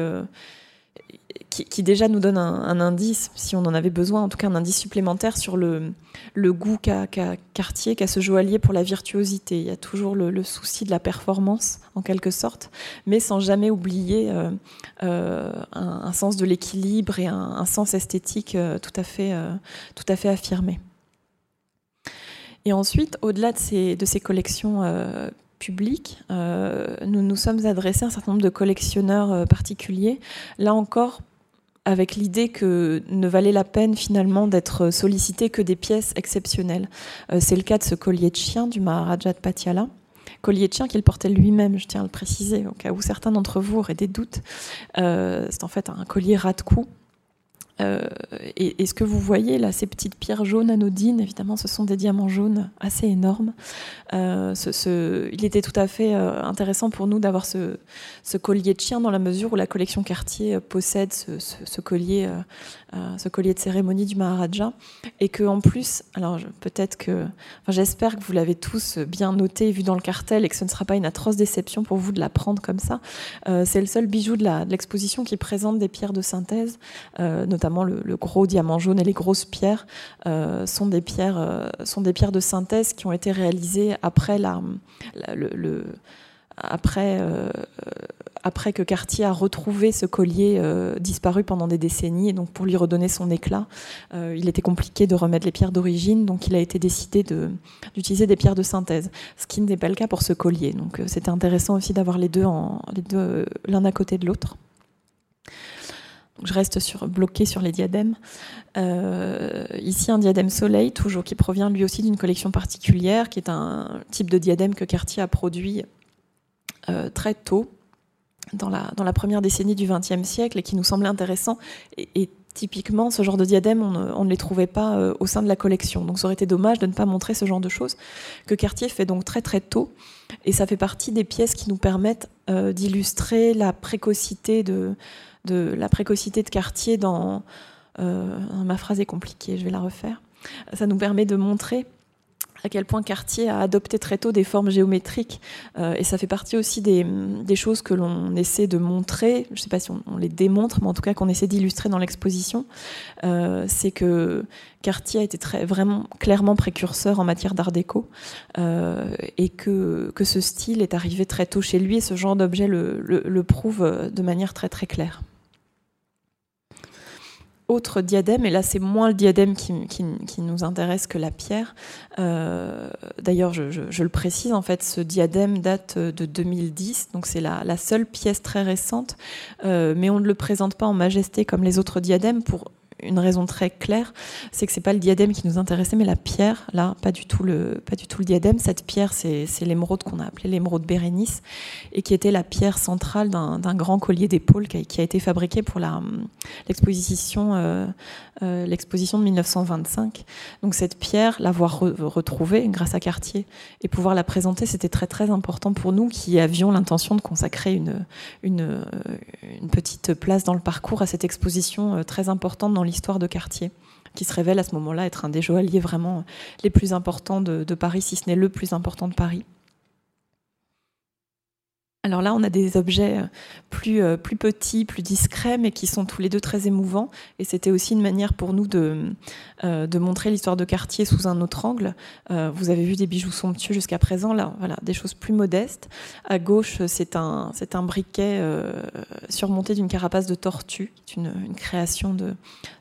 qui, déjà nous donne un, indice, si on en avait besoin, en tout cas un indice supplémentaire sur le, goût qu'a Cartier, qu'a ce joaillier pour la virtuosité. Il y a toujours le, souci de la performance, en quelque sorte, mais sans jamais oublier euh, euh, un, sens de l'équilibre et un, sens esthétique euh, tout, à fait, affirmé. Et ensuite, au-delà de ces collections public, euh, nous nous sommes adressés à un certain nombre de collectionneurs euh, particuliers. Là encore, avec l'idée que ne valait la peine finalement d'être sollicité que des pièces exceptionnelles. Euh, c'est le cas de ce collier de chien du Maharaja de Patiala. Collier de chien qu'il portait lui-même, je tiens à le préciser, au cas où certains d'entre vous auraient des doutes. c'est en fait un collier rat de cou euh, et, ce que vous voyez là, ces petites pierres jaunes anodines, évidemment, ce sont des diamants jaunes assez énormes. Euh, il était tout à fait euh, intéressant pour nous d'avoir ce, collier de chien dans la mesure où la collection Cartier possède ce, collier, ce collier de cérémonie du Maharaja, et que en plus, alors peut-être que, j'espère que vous l'avez tous bien noté, vu dans le cartel, et que ce ne sera pas une atroce déception pour vous de la prendre comme ça. C'est le seul bijou de l'exposition qui présente des pierres de synthèse, notamment le, gros diamant jaune et les grosses pierres euh, sont des pierres euh, sont des pierres de synthèse qui ont été réalisées après la, le, après euh, après que Cartier a retrouvé ce collier disparu pendant des décennies et donc pour lui redonner son éclat il était compliqué de remettre les pierres d'origine donc il a été décidé d'utiliser des pierres de synthèse ce qui n'est pas le cas pour ce collier. Donc c'était intéressant aussi d'avoir les deux l'un à côté de l'autre. Je reste sur, bloqué sur les diadèmes. Euh, ici, un diadème soleil, toujours qui provient lui aussi d'une collection particulière, qui est un type de diadème que Cartier a produit euh, très tôt, dans la, première décennie du XXe siècle, et qui nous semblait intéressant. Et, typiquement, ce genre de diadème, on ne, les trouvait pas euh, au sein de la collection. Donc ça aurait été dommage de ne pas montrer ce genre de choses, que Cartier fait donc très très tôt. Et ça fait partie des pièces qui nous permettent d'illustrer la précocité de la précocité de Cartier dans, ma phrase est compliquée, je vais la refaire. Ça nous permet de montrer à quel point Cartier a adopté très tôt des formes géométriques. Euh, et ça fait partie aussi des, choses que l'on essaie de montrer, je ne sais pas si on, les démontre, mais en tout cas qu'on essaie d'illustrer dans l'exposition. Euh, c'est que Cartier a été vraiment clairement précurseur en matière d'art déco euh, et que, que ce style est arrivé très tôt chez lui et ce genre d'objet le, le prouve de manière très très claire autre diadème, et là c'est moins le diadème qui, nous intéresse que la pierre. Euh, d'ailleurs, je, le précise, en fait, ce diadème date de 2010, donc c'est la, seule pièce très récente, euh, mais on ne le présente pas en majesté comme les autres diadèmes pour une raison très claire, c'est que c'est pas le diadème qui nous intéressait, mais la pierre. Là, pas du tout le, pas du tout le diadème. Cette pierre, c'est, l'émeraude qu'on a appelée l'émeraude Bérénice, et qui était la pierre centrale d'un, grand collier d'épaule qui a, été fabriqué pour l'exposition, euh, euh, l'exposition de 1925. Donc cette pierre, l'avoir retrouvée grâce à Cartier et pouvoir la présenter, c'était très très important pour nous qui avions l'intention de consacrer une, une, une petite place dans le parcours à cette exposition euh, très importante dans l'histoire de Cartier, qui se révèle à ce moment-là être un des joailliers vraiment les plus importants de Paris, si ce n'est le plus important de Paris. Alors là, on a des objets euh, plus, euh, plus petits, plus discrets, mais qui sont tous les deux très émouvants. Et c'était aussi une manière pour nous de, euh, de montrer l'histoire de quartier sous un autre angle. vous avez vu des bijoux somptueux jusqu'à présent, là, voilà, des choses plus modestes. À gauche, c'est un, c'est un briquet surmonté d'une carapace de tortue, une, une création de,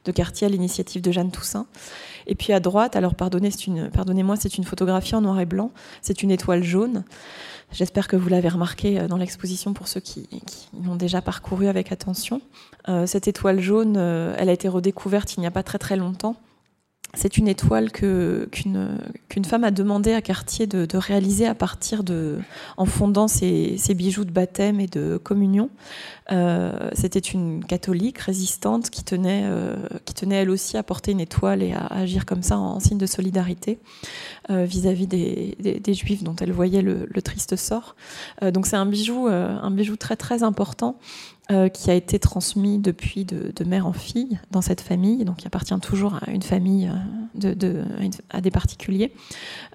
de Cartier à l'initiative de Jeanne Toussaint. Et puis à droite, alors pardonnez, pardonnez-moi, c'est une photographie en noir et blanc. C'est une étoile jaune. J'espère que vous l'avez remarqué dans l'exposition pour ceux qui, l'ont déjà parcouru avec attention. Euh, cette étoile jaune, euh, elle a été redécouverte il n'y a pas très très longtemps. C'est une étoile qu'une femme a demandé à Cartier de, réaliser à partir de, en fondant ses, bijoux de baptême et de communion. Euh, c'était une catholique résistante qui tenait, euh, qui tenait elle aussi à porter une étoile et à, agir comme ça en, signe de solidarité euh, vis-à-vis des, des, juifs dont elle voyait le, le triste sort. donc c'est un bijou, un bijou très très important euh, qui a été transmis depuis de, mère en fille dans cette famille, donc qui appartient toujours à une famille, euh, de, à des particuliers,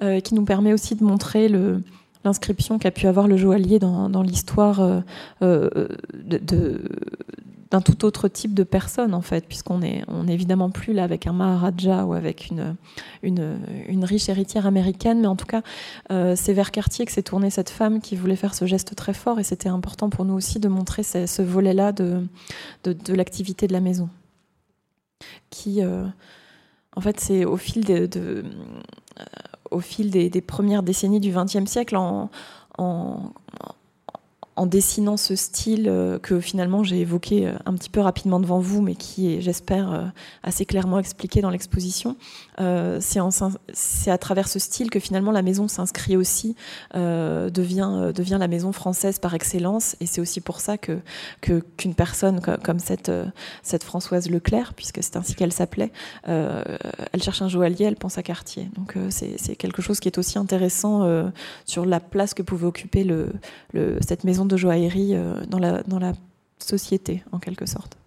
euh, qui nous permet aussi de montrer l'inscription qu'a pu avoir le joaillier dans, dans l'histoire de, d'un tout autre type de personne en fait, puisqu'on est, on est évidemment plus là avec un Maharaja ou avec une, une, riche héritière américaine, mais en tout cas, euh, c'est vers Cartier que s'est tournée cette femme qui voulait faire ce geste très fort, et c'était important pour nous aussi de montrer ce, volet-là de, de, l'activité de la maison, qui, euh, en fait, c'est au fil, de, euh, au fil des, premières décennies du XXe siècle, en en dessinant ce style euh, que finalement j'ai évoqué euh, un petit peu rapidement devant vous, mais qui est, j'espère, euh, assez clairement expliqué dans l'exposition. c'est à travers ce style que finalement la maison s'inscrit aussi, devient, devient la maison française par excellence, et c'est aussi pour ça que qu'une personne comme cette, cette Françoise Leclerc, puisque c'est ainsi qu'elle s'appelait, elle cherche un joaillier, elle pense à Cartier. Donc c'est quelque chose qui est aussi intéressant sur la place que pouvait occuper le, cette maison de joaillerie euh, dans la, société, en quelque sorte.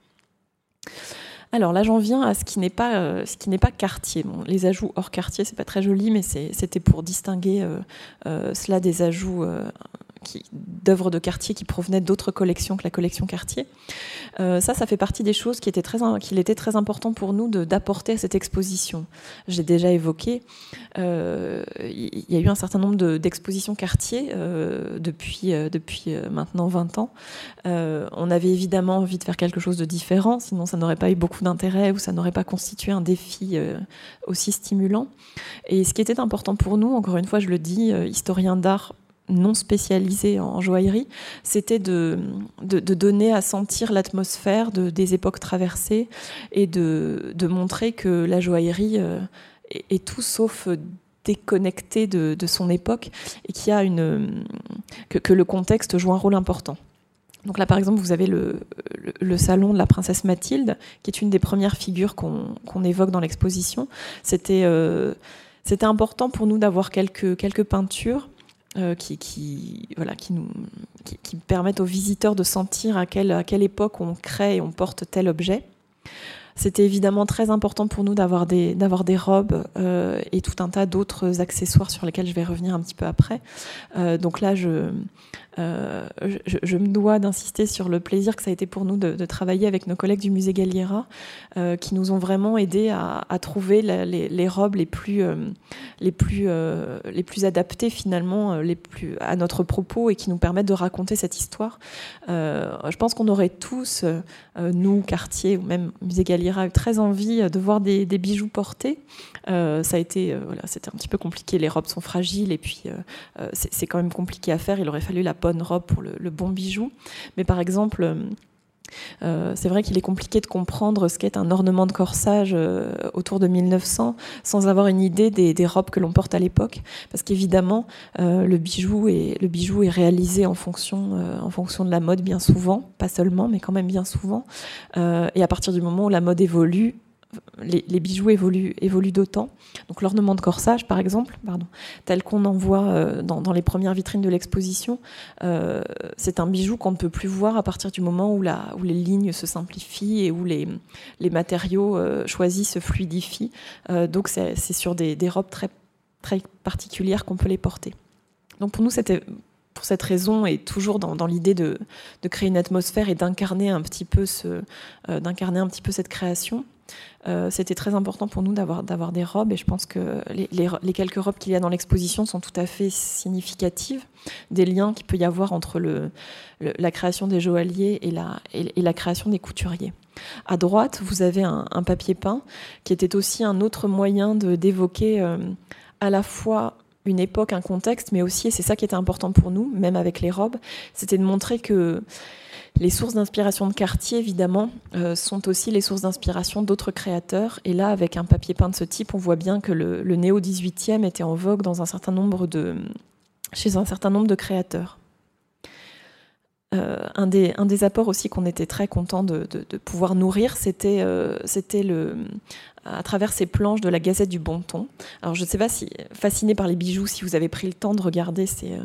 Alors là, j'en viens à ce qui n'est pas, euh, quartier. Les ajouts hors quartier, c'est pas très joli, mais c'était pour distinguer euh, cela des ajouts d'œuvres de quartier qui provenaient d'autres collections que la collection quartier. Euh, ça, ça fait partie des choses qui étaient très, qu'il était très important pour nous d'apporter à cette exposition. J'ai déjà évoqué, euh, il y a eu un certain nombre d'expositions quartier euh, depuis, depuis maintenant 20 ans. on avait évidemment envie de faire quelque chose de différent, sinon ça n'aurait pas eu beaucoup d'intérêt ou ça n'aurait pas constitué un défi aussi stimulant. Et ce qui était important pour nous, encore une fois, je le dis, historien d'art non spécialisé en joaillerie, c'était de, de, donner à sentir l'atmosphère de, des époques traversées et de, de montrer que la joaillerie euh, est, tout sauf déconnectée de, de son époque et qu'il y a une, que, que, le contexte joue un rôle important. Donc là, par exemple, vous avez le, le, salon de la princesse Mathilde, qui est une des premières figures qu'on évoque dans l'exposition. C'était euh, important pour nous d'avoir quelques, quelques peintures euh, qui, voilà, qui, nous, qui, permettent aux visiteurs de sentir à quelle, à quelle époque on crée et on porte tel objet. C'était évidemment très important pour nous d'avoir des, d'avoir des robes et tout un tas d'autres accessoires sur lesquels je vais revenir un petit peu après. donc là, je, euh, je, me dois d'insister sur le plaisir que ça a été pour nous de, travailler avec nos collègues du musée Galliera, euh, qui nous ont vraiment aidés à, trouver les, robes les plus, euh, les, plus, les plus adaptées finalement les plus, à notre propos et qui nous permettent de raconter cette histoire. je pense qu'on aurait tous, nous, quartier ou même musée Galliera, eu très envie de voir des, bijoux portés. ça a été, voilà, c'était un petit peu compliqué. Les robes sont fragiles et puis c'est quand même compliqué à faire. Il aurait fallu la bonne robe pour le, bon bijou. Mais par exemple, euh, euh, c'est vrai qu'il est compliqué de comprendre ce qu'est un ornement de corsage euh, autour de 1900 sans avoir une idée des, robes que l'on porte à l'époque, parce qu'évidemment le bijou est le bijou est réalisé en fonction en fonction de la mode bien souvent, pas seulement, mais quand même bien souvent. et à partir du moment où la mode évolue, les, bijoux évoluent, d'autant. Donc l'ornement de corsage, par exemple, tel qu'on en voit euh, dans, les premières vitrines de l'exposition, euh, c'est un bijou qu'on ne peut plus voir à partir du moment où, les lignes se simplifient et où les, matériaux euh, choisis se fluidifient. donc c'est sur des, robes très, particulières qu'on peut les porter. Donc pour nous, c'était pour cette raison et toujours dans, l'idée de, créer une atmosphère et d'incarner un d'incarner un petit peu cette création. Euh, c'était très important pour nous d'avoir, des robes et je pense que les, quelques robes qu'il y a dans l'exposition sont tout à fait significatives des liens qu'il peut y avoir entre le, la création des joailliers et la, et, la création des couturiers. À droite, vous avez un, papier peint qui était aussi un autre moyen d'évoquer euh, à la fois une époque, un contexte, mais aussi, et c'est ça qui était important pour nous, même avec les robes, c'était de montrer que les sources d'inspiration de quartier, évidemment, euh, sont aussi les sources d'inspiration d'autres créateurs. Et là, avec un papier peint de ce type, on voit bien que le, néo-18e était en vogue chez un certain nombre de créateurs. Euh, un, des, un, des, apports aussi qu'on était très content de, pouvoir nourrir, c'était euh, le, à travers ces planches de la Gazette du Bon Ton. Alors je ne sais pas si, fasciné par les bijoux, si vous avez pris le temps de regarder ces, euh,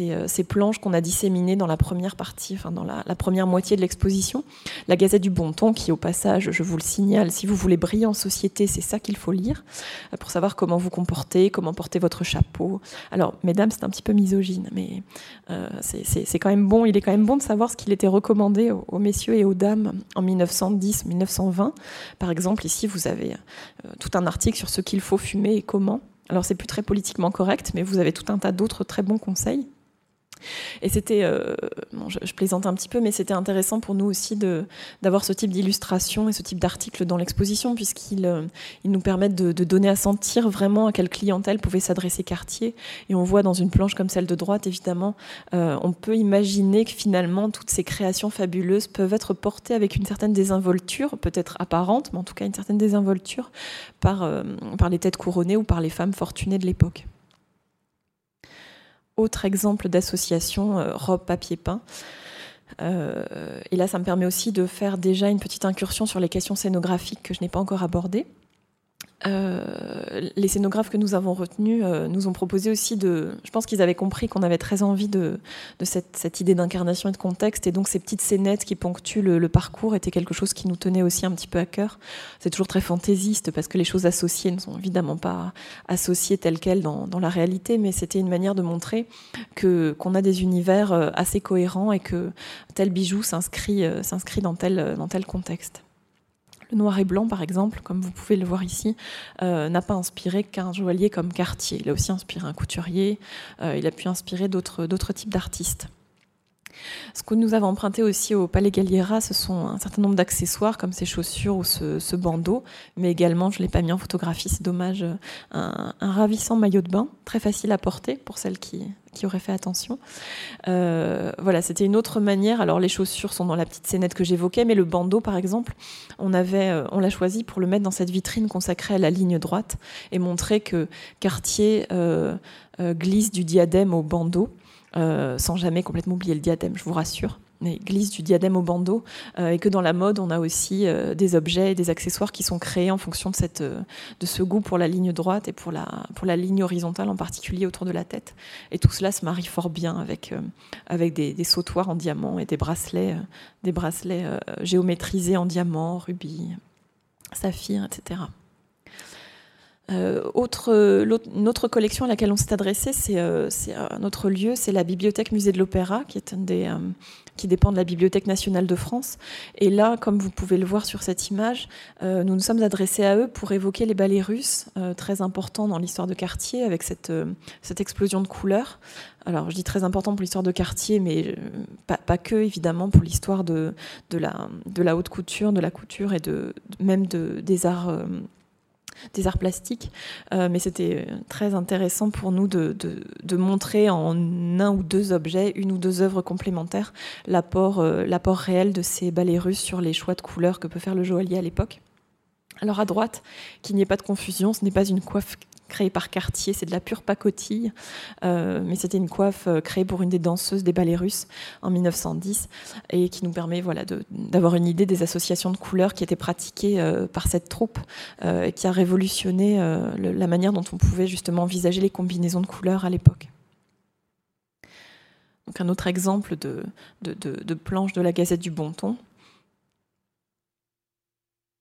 euh, ces planches qu'on a disséminées dans la première partie, enfin dans la, première moitié de l'exposition. La Gazette du Bon Ton, qui au passage, je vous le signale, si vous voulez briller en société, c'est ça qu'il faut lire, euh, pour savoir comment vous comporter, comment porter votre chapeau. Alors, mesdames, c'est un petit peu misogyne, mais euh, c'est quand même bon, il est quand même bon de savoir ce qu'il était recommandé aux, aux messieurs et aux dames en 1910-1920. Par exemple, ici, vous avez euh, tout un article sur ce qu'il faut fumer et comment. Alors c'est plus très politiquement correct, mais vous avez tout un tas d'autres très bons conseils. Et c'était, euh, je, plaisante un petit peu, mais c'était intéressant pour nous aussi d'avoir ce type d'illustration et ce type d'article dans l'exposition, puisqu'ils euh, nous permettent de, donner à sentir vraiment à quelle clientèle pouvait s'adresser Cartier. Et on voit dans une planche comme celle de droite, évidemment, euh, on peut imaginer que finalement toutes ces créations fabuleuses peuvent être portées avec une certaine désinvolture, peut-être apparente, mais en tout cas une certaine désinvolture par, par les têtes couronnées ou par les femmes fortunées de l'époque. Autre exemple d'association euh, robe, papier, peint. Euh, et là, ça me permet aussi de faire déjà une petite incursion sur les questions scénographiques que je n'ai pas encore abordées. Euh, les scénographes que nous avons retenus euh, nous ont proposé aussi de. Je pense qu'ils avaient compris qu'on avait très envie de, de cette, cette, idée d'incarnation et de contexte, et donc ces petites scénettes qui ponctuent le, parcours étaient quelque chose qui nous tenait aussi un petit peu à cœur. C'est toujours très fantaisiste parce que les choses associées ne sont évidemment pas associées telles quelles dans, dans la réalité, mais c'était une manière de montrer que qu'on a des univers euh, assez cohérents et que tel bijou s'inscrit s'inscrit dans tel dans tel contexte. Le noir et blanc, par exemple, comme vous pouvez le voir ici, euh, n'a pas inspiré qu'un joaillier comme Cartier. Il a aussi inspiré un couturier, euh, il a pu inspirer d'autres types d'artistes. Ce que nous avons emprunté aussi au Palais Galliera, ce sont un certain nombre d'accessoires comme ces chaussures ou ce, bandeau, mais également, je ne l'ai pas mis en photographie, c'est dommage, un, ravissant maillot de bain, très facile à porter pour celles qui, qui auraient fait attention. Euh, voilà, c'était une autre manière. Alors les chaussures sont dans la petite scénette que j'évoquais, mais le bandeau, par exemple, on euh, on l'a choisi pour le mettre dans cette vitrine consacrée à la ligne droite et montrer que Cartier euh, glisse du diadème au bandeau. Euh, sans jamais complètement oublier le diadème, je vous rassure. Mais glisse du diadème au bandeau, euh, et que dans la mode, on a aussi euh, des objets et des accessoires qui sont créés en fonction de, cette, de ce goût pour la ligne droite et pour la, pour la ligne horizontale, en particulier autour de la tête. Et tout cela se marie fort bien avec, avec des, des, sautoirs en diamant et des bracelets, des bracelets géométrisés en diamant, rubis. saphir, etc. autre, une autre collection à laquelle on s'est adressé, c'est un autre lieu, c'est la Bibliothèque Musée de l'Opéra, qui des, qui dépend de la Bibliothèque nationale de France. Et là, comme vous pouvez le voir sur cette image, euh, nous nous sommes adressés à eux pour évoquer les ballets russes, euh, très importants dans l'histoire de quartier, avec cette, euh, cette explosion de couleurs. Alors, je dis très important pour l'histoire de quartier, mais pas, pas, que, évidemment, pour l'histoire de, de, la, de la haute couture, de la couture et de, même de, des arts des arts plastiques, euh, mais c'était très intéressant pour nous de, montrer en un ou deux objets, une ou deux œuvres complémentaires, l'apport euh, l'apport réel de ces ballets russes sur les choix de couleurs que peut faire le joaillier à l'époque. Alors à droite, qu'il n'y ait pas de confusion, ce n'est pas une coiffe créée par Cartier, c'est de la pure pacotille, euh, mais c'était une coiffe euh, créée pour une des danseuses des ballets russes en 1910 et qui nous permet voilà, d'avoir une idée des associations de couleurs qui étaient pratiquées euh, par cette troupe et qui a révolutionné la manière dont on pouvait justement envisager les combinaisons de couleurs à l'époque. Donc un autre exemple de, de, planche de la Gazette du Bon Ton.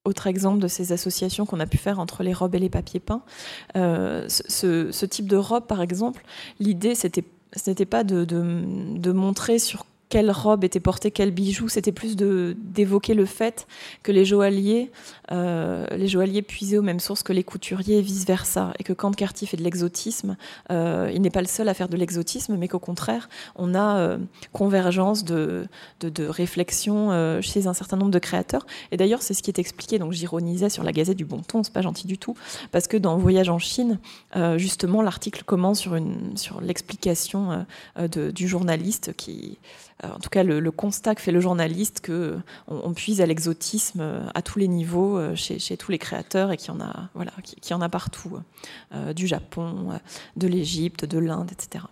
Autre exemple de ces associations qu'on a pu faire entre les robes et les papiers peints. Euh, ce, type de robe, par exemple, l'idée, c'était, n'était pas de, de, montrer sur quelle robe était portée, quel bijou. C'était plus d'évoquer le fait que les joailliers, euh, les joailliers puisaient aux mêmes sources que les couturiers et vice versa, et que quand Cartier fait de l'exotisme, euh, il n'est pas le seul à faire de l'exotisme, mais qu'au contraire, on a euh, convergence de, de, réflexion chez un certain nombre de créateurs. Et d'ailleurs, c'est ce qui est expliqué. Donc, j'ironisais sur la Gazette du Bon Ton, c'est pas gentil du tout, parce que dans Voyage en Chine, justement, l'article commence sur sur l'explication du journaliste qui en tout cas le, constat que fait le journaliste que on, puise à l'exotisme euh, à tous les niveaux euh, chez, tous les créateurs et qu'il y en a voilà en a partout du Japon de l'Égypte de l'Inde etc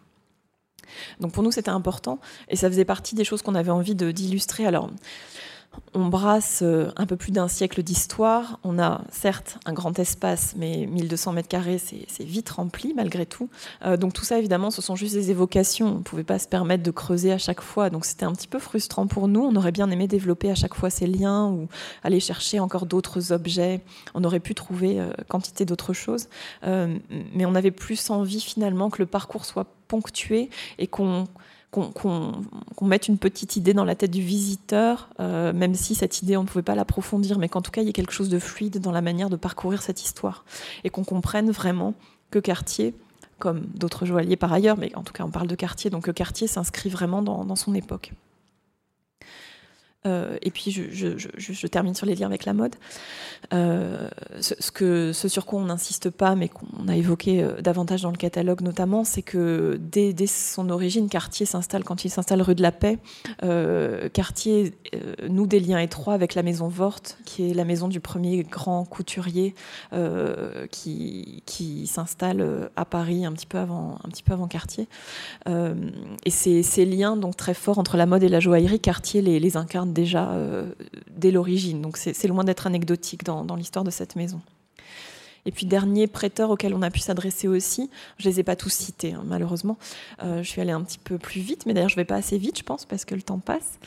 donc pour nous c'était important et ça faisait partie des choses qu'on avait envie d'illustrer. Alors on brasse euh, un peu plus d'un siècle d'histoire. On a certes un grand espace, mais 1200 mètres carrés, c'est vite rempli malgré tout. Euh, donc tout ça, évidemment, ce sont juste des évocations. On ne pouvait pas se permettre de creuser à chaque fois. Donc c'était un petit peu frustrant pour nous. On aurait bien aimé développer à chaque fois ces liens ou aller chercher encore d'autres objets. On aurait pu trouver euh, quantité d'autres choses. mais on avait plus envie finalement que le parcours soit ponctué et qu'on qu'on mette une petite idée dans la tête du visiteur, euh, même si cette idée, on ne pouvait pas l'approfondir, mais qu'en tout cas, il y ait quelque chose de fluide dans la manière de parcourir cette histoire. Et qu'on comprenne vraiment que Cartier, comme d'autres joailliers par ailleurs, mais en tout cas, on parle de Cartier, donc que Cartier s'inscrit vraiment dans son époque. Euh, et puis, je, termine sur les liens avec la mode. Euh, ce, sur quoi on n'insiste pas, mais qu'on a évoqué euh, davantage dans le catalogue notamment, c'est que dès, son origine, Cartier s'installe, quand il s'installe rue de la Paix, Cartier noue des liens étroits avec la maison Vorte, qui est la maison du premier grand couturier qui, s'installe à Paris un petit peu avant, Cartier. et ces, liens donc très forts entre la mode et la joaillerie, Cartier les incarne déjà euh, dès l'origine. Donc c'est loin d'être anecdotique dans, l'histoire de cette maison. Et puis dernier prêteur auquel on a pu s'adresser aussi, je les ai pas tous cités hein, malheureusement. Euh, je suis allée un petit peu plus vite, mais d'ailleurs je vais pas assez vite, je pense, parce que le temps passe.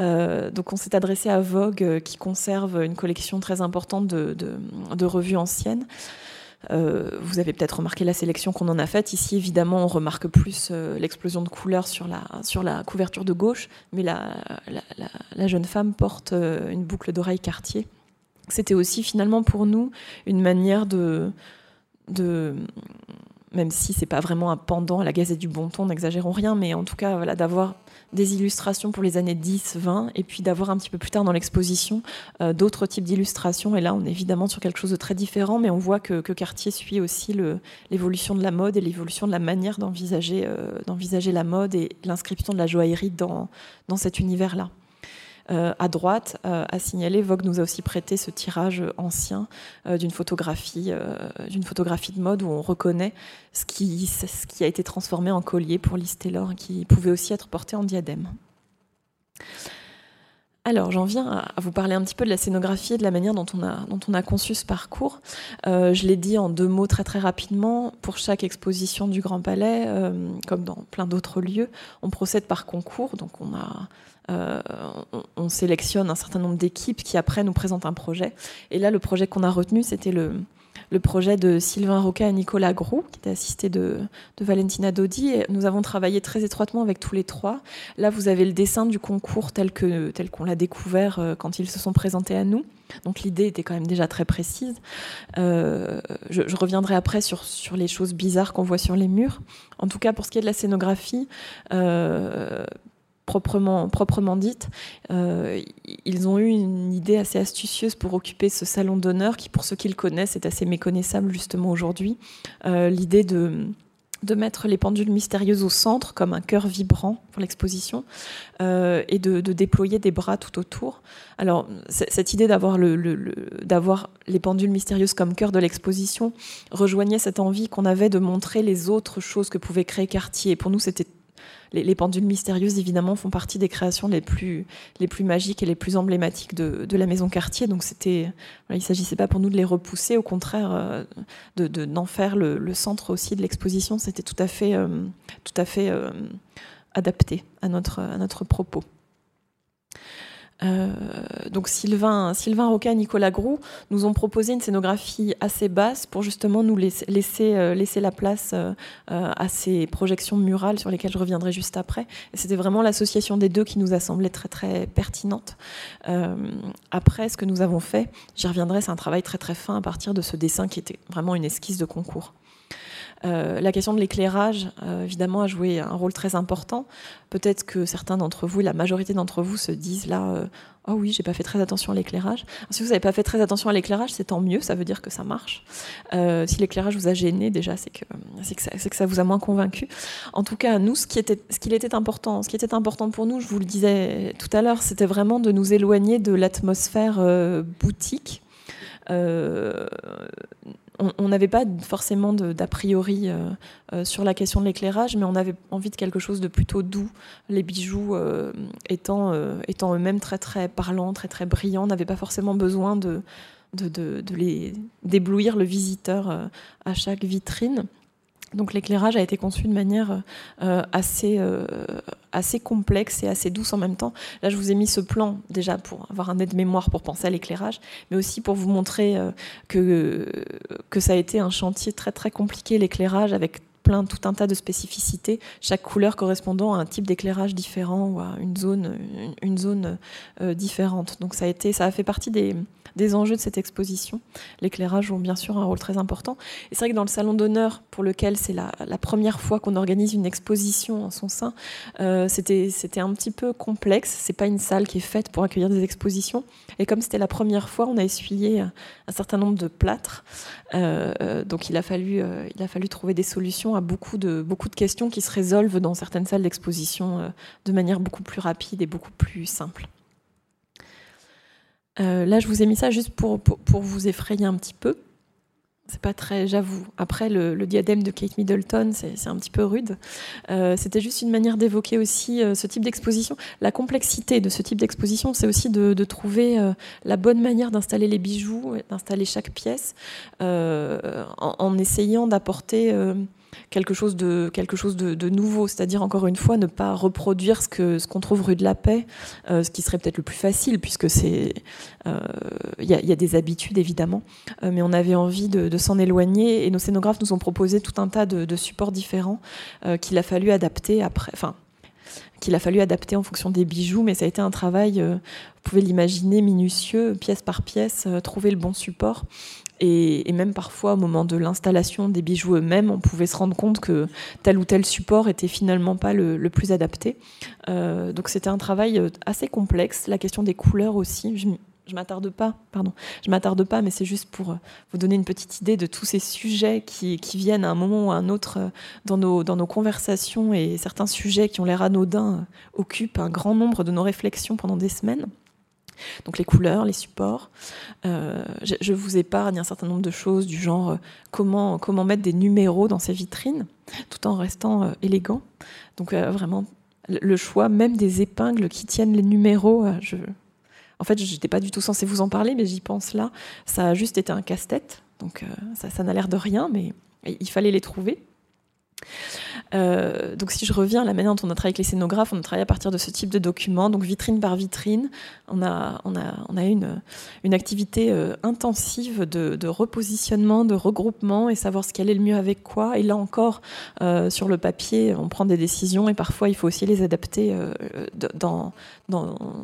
Euh, donc on s'est adressé à Vogue, qui conserve une collection très importante de revues anciennes. Euh, vous avez peut-être remarqué la sélection qu'on en a faite. Ici, évidemment, on remarque plus euh, l'explosion de couleurs sur la, sur la couverture de gauche, mais la, la, jeune femme porte euh, une boucle d'oreille quartier. C'était aussi finalement pour nous une manière de, de même si c'est pas vraiment un pendant à la Gazette du Bon Ton, n'exagérons rien, mais en tout cas, voilà, d'avoir des illustrations pour les années 10, 20, et puis d'avoir un petit peu plus tard dans l'exposition euh, d'autres types d'illustrations. Et là, on est évidemment sur quelque chose de très différent, mais on voit que, Cartier suit aussi l'évolution de la mode et l'évolution de la manière d'envisager euh, d'envisager la mode et l'inscription de la joaillerie dans, dans cet univers-là. Euh, à droite, euh, à signaler, Vogue nous a aussi prêté ce tirage ancien euh, d'une photographie, d'une photographie de mode où on reconnaît ce qui, a été transformé en collier pour Liz Taylor, qui pouvait aussi être porté en diadème. Alors, j'en viens à vous parler un petit peu de la scénographie et de la manière dont on a, dont on a conçu ce parcours. je l'ai dit en deux mots très très rapidement. Pour chaque exposition du Grand Palais, comme dans plein d'autres lieux, on procède par concours. Donc, on a on, sélectionne un certain nombre d'équipes qui après nous présentent un projet. Et là, le projet qu'on a retenu, c'était le, projet de Sylvain Roca et Nicolas Grou, qui était assisté de, Valentina Dodi. Nous avons travaillé très étroitement avec tous les trois. Là, vous avez le dessin du concours tel que tel qu'on l'a découvert euh, quand ils se sont présentés à nous. Donc l'idée était quand même déjà très précise. Euh, je, reviendrai après sur, sur les choses bizarres qu'on voit sur les murs. En tout cas, pour ce qui est de la scénographie, euh, proprement, proprement dite, euh, ils ont eu une idée assez astucieuse pour occuper ce salon d'honneur qui, pour ceux qui le connaissent, est assez méconnaissable justement aujourd'hui. Euh, l'idée de de mettre les pendules mystérieuses au centre comme un cœur vibrant pour l'exposition euh, et de, déployer des bras tout autour. Alors cette idée d'avoir le, d'avoir les pendules mystérieuses comme cœur de l'exposition rejoignait cette envie qu'on avait de montrer les autres choses que pouvait créer Cartier. Pour nous, c'était les, pendules mystérieuses, évidemment, font partie des créations les plus, magiques et les plus emblématiques de, la maison Cartier. Donc, c'était, il ne s'agissait pas pour nous de les repousser, au contraire, euh, de, d'en faire le, centre aussi de l'exposition. C'était tout à fait, euh, euh, adapté à notre propos. Euh, donc Sylvain, Sylvain Roca et Nicolas Grou nous ont proposé une scénographie assez basse pour justement nous laisser, euh, la place euh, à ces projections murales sur lesquelles je reviendrai juste après. C'était vraiment l'association des deux qui nous a semblé très très pertinente. après, ce que nous avons fait, j'y reviendrai, c'est un travail très très fin à partir de ce dessin qui était vraiment une esquisse de concours. Euh, la question de l'éclairage, euh, évidemment, a joué un rôle très important. Peut-être que certains d'entre vous, la majorité d'entre vous, se disent là, euh, oh oui, j'ai pas fait très attention à l'éclairage. Si vous n'avez pas fait très attention à l'éclairage, c'est tant mieux, ça veut dire que ça marche. si l'éclairage vous a gêné, déjà, c'est que, que, ça vous a moins convaincu. En tout cas, nous, ce qui était, ce était important, ce qui était important pour nous, je vous le disais tout à l'heure, c'était vraiment de nous éloigner de l'atmosphère boutique. On n'avait pas forcément d'a priori euh, euh, sur la question de l'éclairage, mais on avait envie de quelque chose de plutôt doux. Les bijoux euh, étant, étant eux-mêmes très très parlants, très très brillants, on n'avait pas forcément besoin de, de les d'éblouir le visiteur à chaque vitrine. Donc l'éclairage a été conçu de manière euh, assez, euh, assez complexe et assez douce en même temps. Là, je vous ai mis ce plan déjà pour avoir un aide-mémoire pour penser à l'éclairage, mais aussi pour vous montrer euh, que, que ça a été un chantier très très compliqué, l'éclairage, avec plein, tout un tas de spécificités, chaque couleur correspondant à un type d'éclairage différent ou à une zone, une, zone différente. Donc ça a, été, ça a fait partie des, des enjeux de cette exposition. L'éclairage joue bien sûr un rôle très important. Et c'est vrai que dans le salon d'honneur, pour lequel c'est la, première fois qu'on organise une exposition en son sein, euh, c'était un petit peu complexe. C'est pas une salle qui est faite pour accueillir des expositions. Et comme c'était la première fois, on a essuyé un certain nombre de plâtres. Euh, euh, donc il a fallu il a fallu trouver des solutions à beaucoup de beaucoup de questions qui se résolvent dans certaines salles d'exposition de manière beaucoup plus rapide et beaucoup plus simple. Euh, là, je vous ai mis ça juste pour, pour, vous effrayer un petit peu. C'est pas très, j'avoue. Après, le, diadème de Kate Middleton, c'est un petit peu rude. Euh, c'était juste une manière d'évoquer aussi euh, ce type d'exposition. La complexité de ce type d'exposition, c'est aussi de, trouver la bonne manière d'installer les bijoux, d'installer chaque pièce, en, essayant d'apporter quelque chose de, quelque chose de, nouveau, c'est-à-dire encore une fois ne pas reproduire ce que ce qu'on trouve rue de la Paix, euh, ce qui serait peut-être le plus facile puisque c'est il euh, y, a, des habitudes évidemment, euh, mais on avait envie de, s'en éloigner et nos scénographes nous ont proposé tout un tas de, supports différents qu'il a fallu adapter après, enfin qu'il a fallu adapter en fonction des bijoux, mais ça a été un travail, vous pouvez l'imaginer, minutieux, pièce par pièce, trouver le bon support. Et, même parfois, au moment de l'installation des bijoux eux-mêmes, on pouvait se rendre compte que tel ou tel support était finalement pas le, plus adapté. Euh, donc c'était un travail euh, assez complexe. La question des couleurs aussi. Je, je m'attarde pas, pardon, je m'attarde pas, mais c'est juste pour euh, vous donner une petite idée de tous ces sujets qui, qui, viennent à un moment ou à un autre dans nos, dans nos conversations et certains sujets qui ont l'air anodins occupent un grand nombre de nos réflexions pendant des semaines. Donc les couleurs, les supports. Euh, je, vous épargne un certain nombre de choses du genre euh, comment, comment mettre des numéros dans ces vitrines tout en restant euh, élégant. Donc vraiment le choix même des épingles qui tiennent les numéros. En fait, je n'étais pas du tout censée vous en parler, mais j'y pense là. Ça a juste été un casse-tête. Donc ça n'a l'air de rien, mais il fallait les trouver. Euh, donc si je reviens à la manière dont on a travaillé avec les scénographes, on a travaillé à partir de ce type de documents, donc vitrine par vitrine. On a, on a, on a une, une activité euh, intensive de, repositionnement, de regroupement et savoir ce qui allait le mieux avec quoi. Et là encore, euh, sur le papier, on prend des décisions et parfois il faut aussi les adapter dans,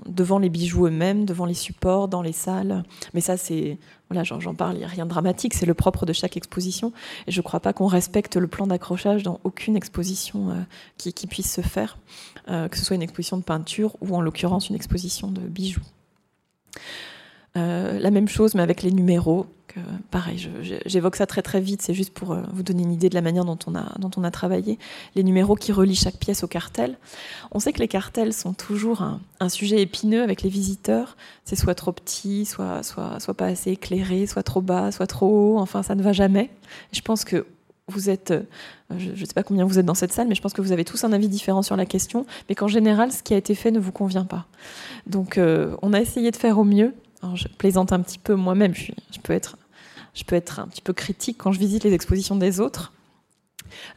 devant les bijoux eux-mêmes, devant les supports, dans les salles. Mais ça, c'est voilà, j'en parle, il n'y a rien de dramatique, c'est le propre de chaque exposition. Et je ne crois pas qu'on respecte le plan d'accrochage dans aucune exposition euh, qui, puisse se faire, euh, que ce soit une exposition de peinture ou en l'occurrence une exposition de bijoux. Euh, la même chose, mais avec les numéros. pareil, j'évoque ça très très vite, c'est juste pour vous donner une idée de la manière dont on, a, dont on a travaillé. Les numéros qui relient chaque pièce au cartel. On sait que les cartels sont toujours un, sujet épineux avec les visiteurs. C'est soit trop petit, soit, soit, soit pas assez éclairé, soit trop bas, soit trop haut. Enfin, ça ne va jamais. Je pense que vous êtes, je ne sais pas combien vous êtes dans cette salle, mais je pense que vous avez tous un avis différent sur la question, mais qu'en général, ce qui a été fait ne vous convient pas. Donc, euh, on a essayé de faire au mieux. Je plaisante un petit peu moi-même, je, peux être, je peux être un petit peu critique quand je visite les expositions des autres.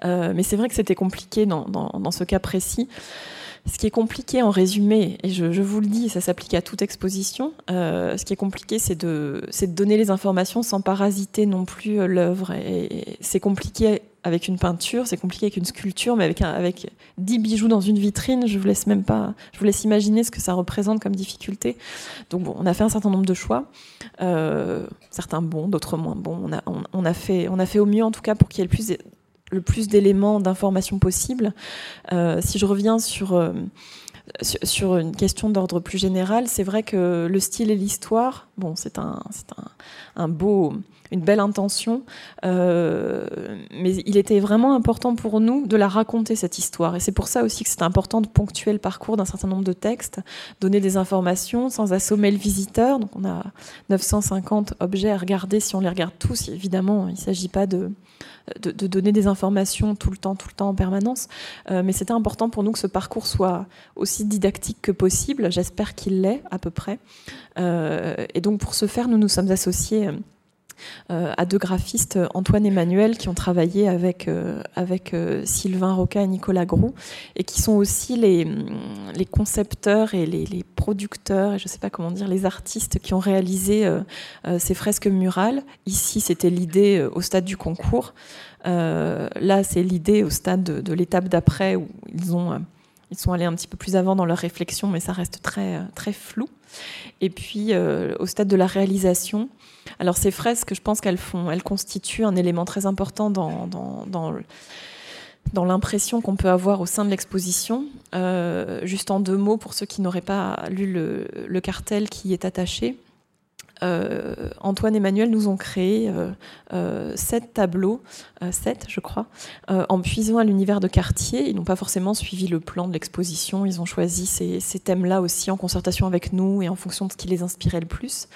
Euh, mais c'est vrai que c'était compliqué dans, dans, ce cas précis. Ce qui est compliqué en résumé, et je, vous le dis, ça s'applique à toute exposition, euh, ce qui est compliqué, c'est de, de, donner les informations sans parasiter non plus euh, l'œuvre. Et, c'est compliqué avec une peinture, c'est compliqué avec une sculpture, mais avec, avec 10 bijoux dans une vitrine, je vous laisse même pas, je vous laisse imaginer ce que ça représente comme difficulté. Donc bon, on a fait un certain nombre de choix, euh, certains bons, d'autres moins bons. On a, on, a fait, on a fait au mieux en tout cas pour qu'il y ait le plus le plus d'éléments d'information possible. Euh, si je reviens sur, euh, sur une question d'ordre plus général, c'est vrai que le style et l'histoire, bon, c'est un, un, un, beau, une belle intention, euh, mais il était vraiment important pour nous de la raconter cette histoire. Et c'est pour ça aussi que c'est important de ponctuer le parcours d'un certain nombre de textes, donner des informations sans assommer le visiteur. Donc on a 950 objets à regarder. Si on les regarde tous, évidemment, il ne s'agit pas de donner des informations tout le temps, tout le temps en permanence. Euh, mais c'était important pour nous que ce parcours soit aussi didactique que possible. J'espère qu'il l'est à peu près. Euh, et donc pour ce faire, nous nous sommes associés à deux graphistes, Antoine et Emmanuel, qui ont travaillé avec, euh, euh, Sylvain Roca et Nicolas Groux, et qui sont aussi les, les concepteurs et les, producteurs, et je ne sais pas comment dire, les artistes qui ont réalisé ces fresques murales. Ici, c'était l'idée au stade du concours. là, c'est l'idée au stade de, de l'étape d'après, où ils ont ils sont allés un petit peu plus avant dans leur réflexion, mais ça reste très, très flou. Et puis, au stade de la réalisation, alors ces fresques, je pense qu'elles font, elles constituent un élément très important dans, l'impression qu'on peut avoir au sein de l'exposition. Euh, juste en deux mots, pour ceux qui n'auraient pas lu le, cartel qui est attaché, euh, Antoine et Emmanuel nous ont créé euh, sept tableaux, sept je crois, en puisant à l'univers de quartier. Ils n'ont pas forcément suivi le plan de l'exposition, ils ont choisi ces, thèmes-là aussi en concertation avec nous et en fonction de ce qui les inspirait le plus.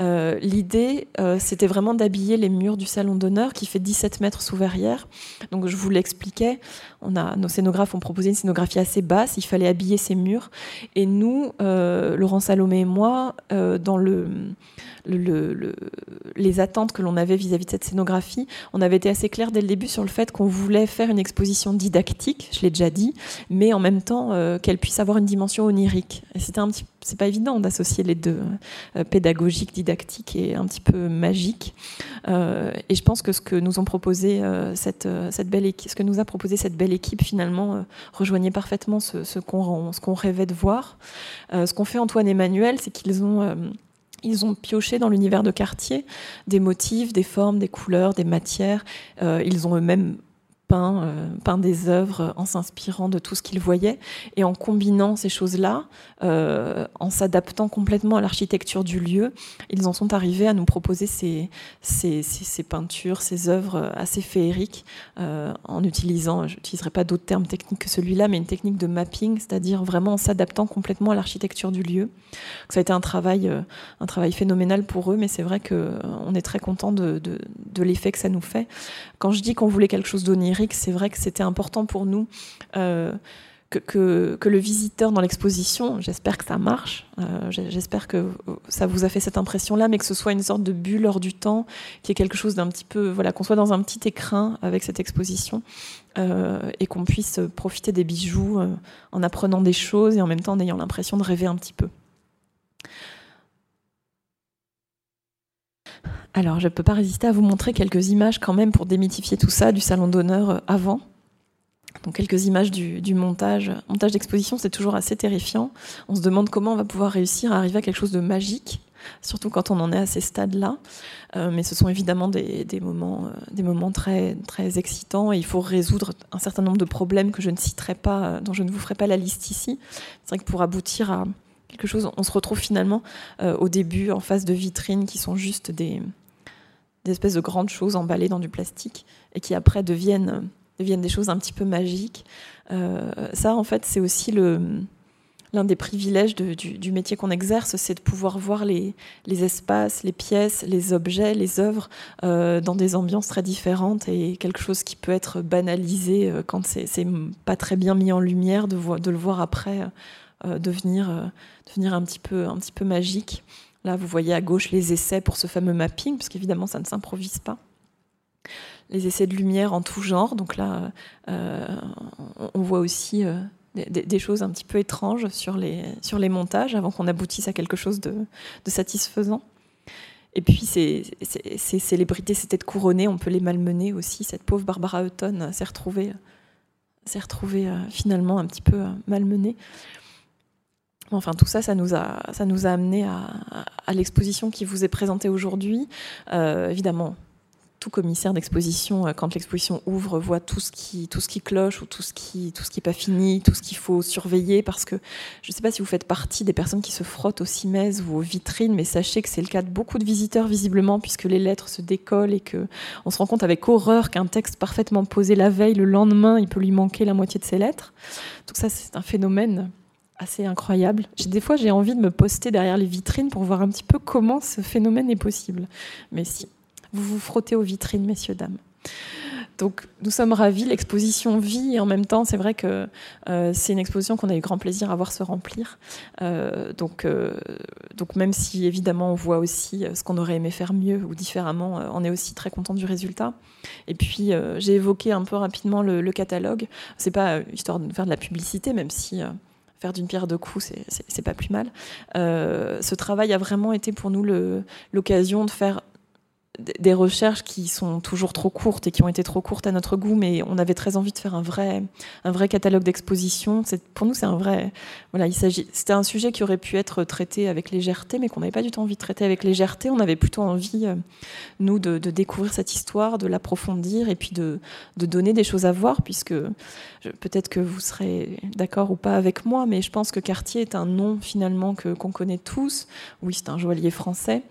L'idée, c'était vraiment d'habiller les murs du salon d'honneur qui fait 17 mètres sous verrière. Donc je vous l'expliquais, on a, nos scénographes ont proposé une scénographie assez basse, il fallait habiller ces murs. Et nous, Laurent Salomé et moi, dans le le, les attentes que l'on avait vis-à-vis de cette scénographie. On avait été assez dès le début sur le fait qu'on voulait faire une exposition didactique, je l'ai déjà dit, mais en même temps euh, qu'elle puisse avoir une dimension onirique. C'était un petit, c'est pas évident d'associer les deux, euh, pédagogique, didactique et un petit peu magique. Euh, et je pense que ce que nous ont proposé cette, belle équipe, a proposé cette belle équipe finalement rejoignait parfaitement ce, ce qu'on ce qu'on rêvait de voir. ce qu'ont fait Antoine et Emmanuel, c'est qu'ils ont ils ont pioché dans l'univers de quartier des motifs, des formes, des couleurs, des matières. Euh, ils ont eux-mêmes euh, peint, des œuvres en s'inspirant de tout ce qu'il voyait et en combinant ces choses-là, euh, en s'adaptant complètement à l'architecture du lieu, ils en sont arrivés à nous proposer ces, peintures, ces œuvres assez féeriques euh, en utilisant, je n'utiliserai pas d'autres termes techniques que celui-là, mais une technique de mapping, c'est-à-dire vraiment en s'adaptant complètement à l'architecture du lieu. Ça a été un travail, un travail phénoménal pour eux, mais c'est vrai qu'on est très content de l'effet que ça nous fait. Quand je dis qu'on voulait quelque chose d'onirique, c'est vrai que c'était important pour nous. Euh, que, le visiteur dans l'exposition, j'espère que ça marche, euh, j'espère que ça vous a fait cette impression-là, mais que ce soit une sorte de bulle hors du temps, qui est quelque chose d'un petit peu, voilà, qu'on soit dans un petit écrin avec cette exposition euh, et qu'on puisse profiter des bijoux en apprenant des choses et en même temps en ayant l'impression de rêver un petit peu. Alors, je ne peux pas résister à vous montrer quelques images quand même pour démythifier tout ça du salon d'honneur avant. Donc quelques images du, montage. Montage d'exposition, c'est toujours assez terrifiant. On se demande comment on va pouvoir réussir à arriver à quelque chose de magique, surtout quand on en est à ces stades-là. Euh, mais ce sont évidemment des, moments, euh, très, excitants et il faut résoudre un certain nombre de problèmes que je ne citerai pas, euh, dont je ne vous ferai pas la liste ici. C'est vrai que pour aboutir à quelque chose, on se retrouve finalement au début en face de vitrines qui sont juste des, des espèces de grandes choses emballées dans du plastique et qui après deviennent deviennent des choses un petit peu magiques. Euh, ça, en fait, c'est aussi l'un des privilèges du, métier qu'on exerce, c'est de pouvoir voir les, espaces, les pièces, les objets, les œuvres euh, dans des ambiances très différentes et quelque chose qui peut être banalisé euh, quand c'est, pas très bien mis en lumière, de, de le voir après devenir, devenir un, petit peu, un petit peu magique. Là, vous voyez à gauche les essais pour ce fameux mapping, parce qu'évidemment, ça ne s'improvise pas les essais de lumière en tout genre. Donc là, euh, on voit aussi euh, des, choses un petit peu étranges sur les, montages avant qu'on aboutisse à quelque chose de, satisfaisant. Et puis ces, célébrités, c'était de couronner, on peut les malmener aussi. Cette pauvre Barbara Hutton s'est retrouvée, s'est retrouvée euh, finalement un petit peu malmenée. Enfin, tout ça, ça nous a, ça nous a amené à, l'exposition qui vous est présentée aujourd'hui. évidemment, tout commissaire d'exposition, euh, quand l'exposition ouvre, voit tout ce qui, tout ce qui cloche ou tout ce qui, tout ce qui n'est pas fini, tout ce qu'il faut surveiller, parce que je ne sais pas si vous faites partie des personnes qui se frottent aux cimaises ou aux vitrines, mais sachez que c'est le cas de beaucoup de visiteurs visiblement, puisque les lettres se décollent et que on se rend compte avec horreur qu'un texte parfaitement posé la veille, le lendemain, il peut lui manquer la moitié de ses lettres. Donc ça, c'est un phénomène assez incroyable. Des fois, j'ai envie de me poster derrière les vitrines pour voir un petit peu comment ce phénomène est possible. Mais si, vous vous frottez aux vitrines, messieurs, dames. Donc nous sommes ravis, l'exposition vit et en même temps c'est vrai que euh, c'est une exposition qu'on a eu grand plaisir à voir se remplir. Euh, donc, euh, donc même si évidemment on voit aussi ce qu'on aurait aimé faire mieux ou différemment, on est aussi très content du résultat. Et puis j'ai évoqué un peu rapidement le, le catalogue. C'est pas histoire de faire de la publicité, même si faire d'une pierre deux coups, c'est pas plus mal. ce travail a vraiment été pour nous l'occasion de faire des recherches qui sont toujours trop courtes et qui ont été trop courtes à notre goût, mais on avait très envie de faire un vrai, un vrai catalogue d'exposition. Pour nous, c'est un vrai. Voilà, il s'agit. C'était un sujet qui aurait pu être traité avec légèreté, mais qu'on n'avait pas du tout envie de traiter avec légèreté. On avait plutôt envie, euh, nous, de, découvrir cette histoire, de l'approfondir et puis de, de, donner des choses à voir, puisque peut-être que vous serez d'accord ou pas avec moi, mais je pense que Cartier est un nom finalement que qu'on connaît tous. Oui, c'est un joaillier français.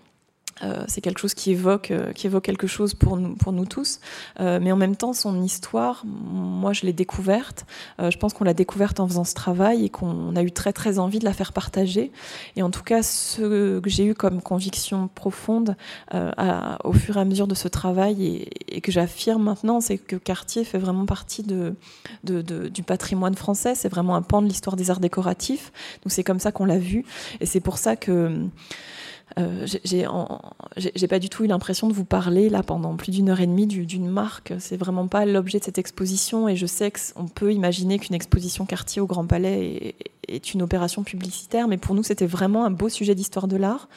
Euh, c'est quelque chose qui évoque, euh, qui évoque quelque chose pour nous, tous. Euh, mais en même temps, son histoire, moi, je l'ai découverte. je pense qu'on l'a découverte en faisant ce travail et qu'on a eu très, très envie de la faire partager. Et en tout cas, ce que j'ai eu comme conviction profonde au fur et à mesure de ce travail et, que j'affirme maintenant, c'est que Cartier fait vraiment partie du patrimoine français. C'est vraiment un pan de l'histoire des arts décoratifs. Donc c'est comme ça qu'on l'a vu. Et c'est pour ça que euh, j'ai pas du tout eu l'impression de vous parler là pendant plus d'une heure et demie d'une marque. C'est vraiment pas l'objet de cette exposition et je sais qu'on peut imaginer qu'une exposition quartier au Grand Palais est, une opération publicitaire, mais pour nous c'était vraiment un beau sujet d'histoire de l'art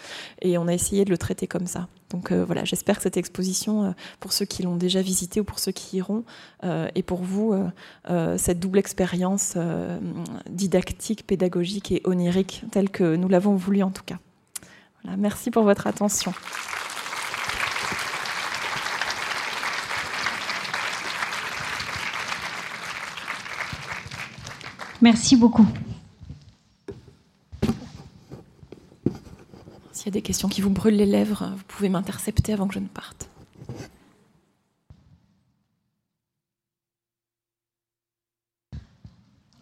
et on a essayé de le traiter comme ça. Donc euh, voilà, j'espère que cette exposition, euh, pour ceux qui l'ont déjà visitée ou pour ceux qui iront, et pour vous, cette double expérience didactique, pédagogique et onirique, telle que nous l'avons voulu en tout cas merci pour votre attention. Merci beaucoup. S'il y a des questions qui vous brûlent les lèvres, vous pouvez m'intercepter avant que je ne parte.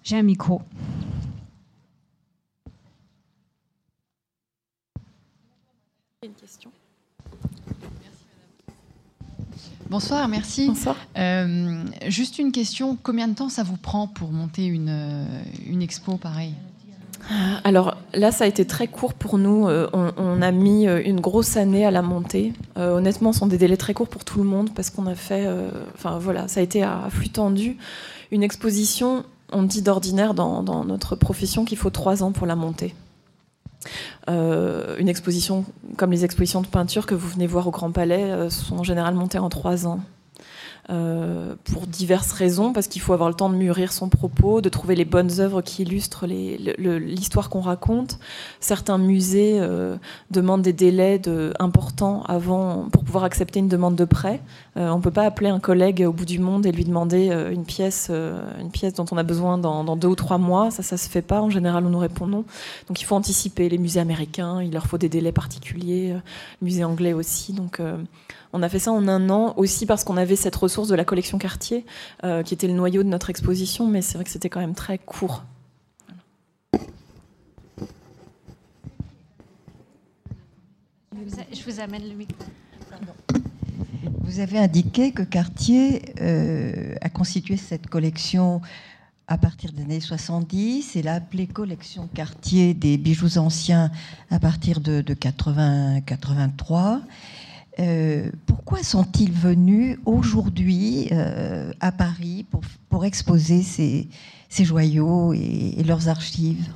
J'ai un micro. Bonsoir, merci. Bonsoir. juste une question, combien de temps ça vous prend pour monter une, une expo pareille? Alors là, ça a été très court pour nous. on, a mis une grosse année à la monter. honnêtement, ce sont des délais très courts pour tout le monde parce qu'on a fait. Enfin voilà, ça a été à flux tendu. Une exposition, on dit d'ordinaire dans, notre profession qu'il faut trois ans pour la monter. Euh, une exposition comme les expositions de peinture que vous venez voir au Grand Palais euh, sont en général montées en trois ans. Euh, pour diverses raisons, parce qu'il faut avoir le temps de mûrir son propos, de trouver les bonnes œuvres qui illustrent l'histoire qu'on raconte. Certains musées demandent des délais importants avant pour pouvoir accepter une demande de prêt. Euh, on ne peut pas appeler un collègue au bout du monde et lui demander une pièce, une pièce dont on a besoin dans, dans, deux ou trois mois. Ça, ça se fait pas. En général, on nous répond non. Donc, il faut anticiper. Les musées américains, il leur faut des délais particuliers. Les musées anglais aussi. Donc on a fait ça en un an, aussi parce qu'on avait cette ressource de la collection Cartier, euh, qui était le noyau de notre exposition, mais c'est vrai que c'était quand même très court. Je vous amène le micro. Vous avez indiqué que Cartier euh, a constitué cette collection à partir des années 70 et l'a appelée collection Cartier des bijoux anciens à partir de, de 80, 83. Euh, pourquoi sont-ils venus aujourd'hui euh, à Paris pour, pour exposer ces, ces joyaux et, leurs archives?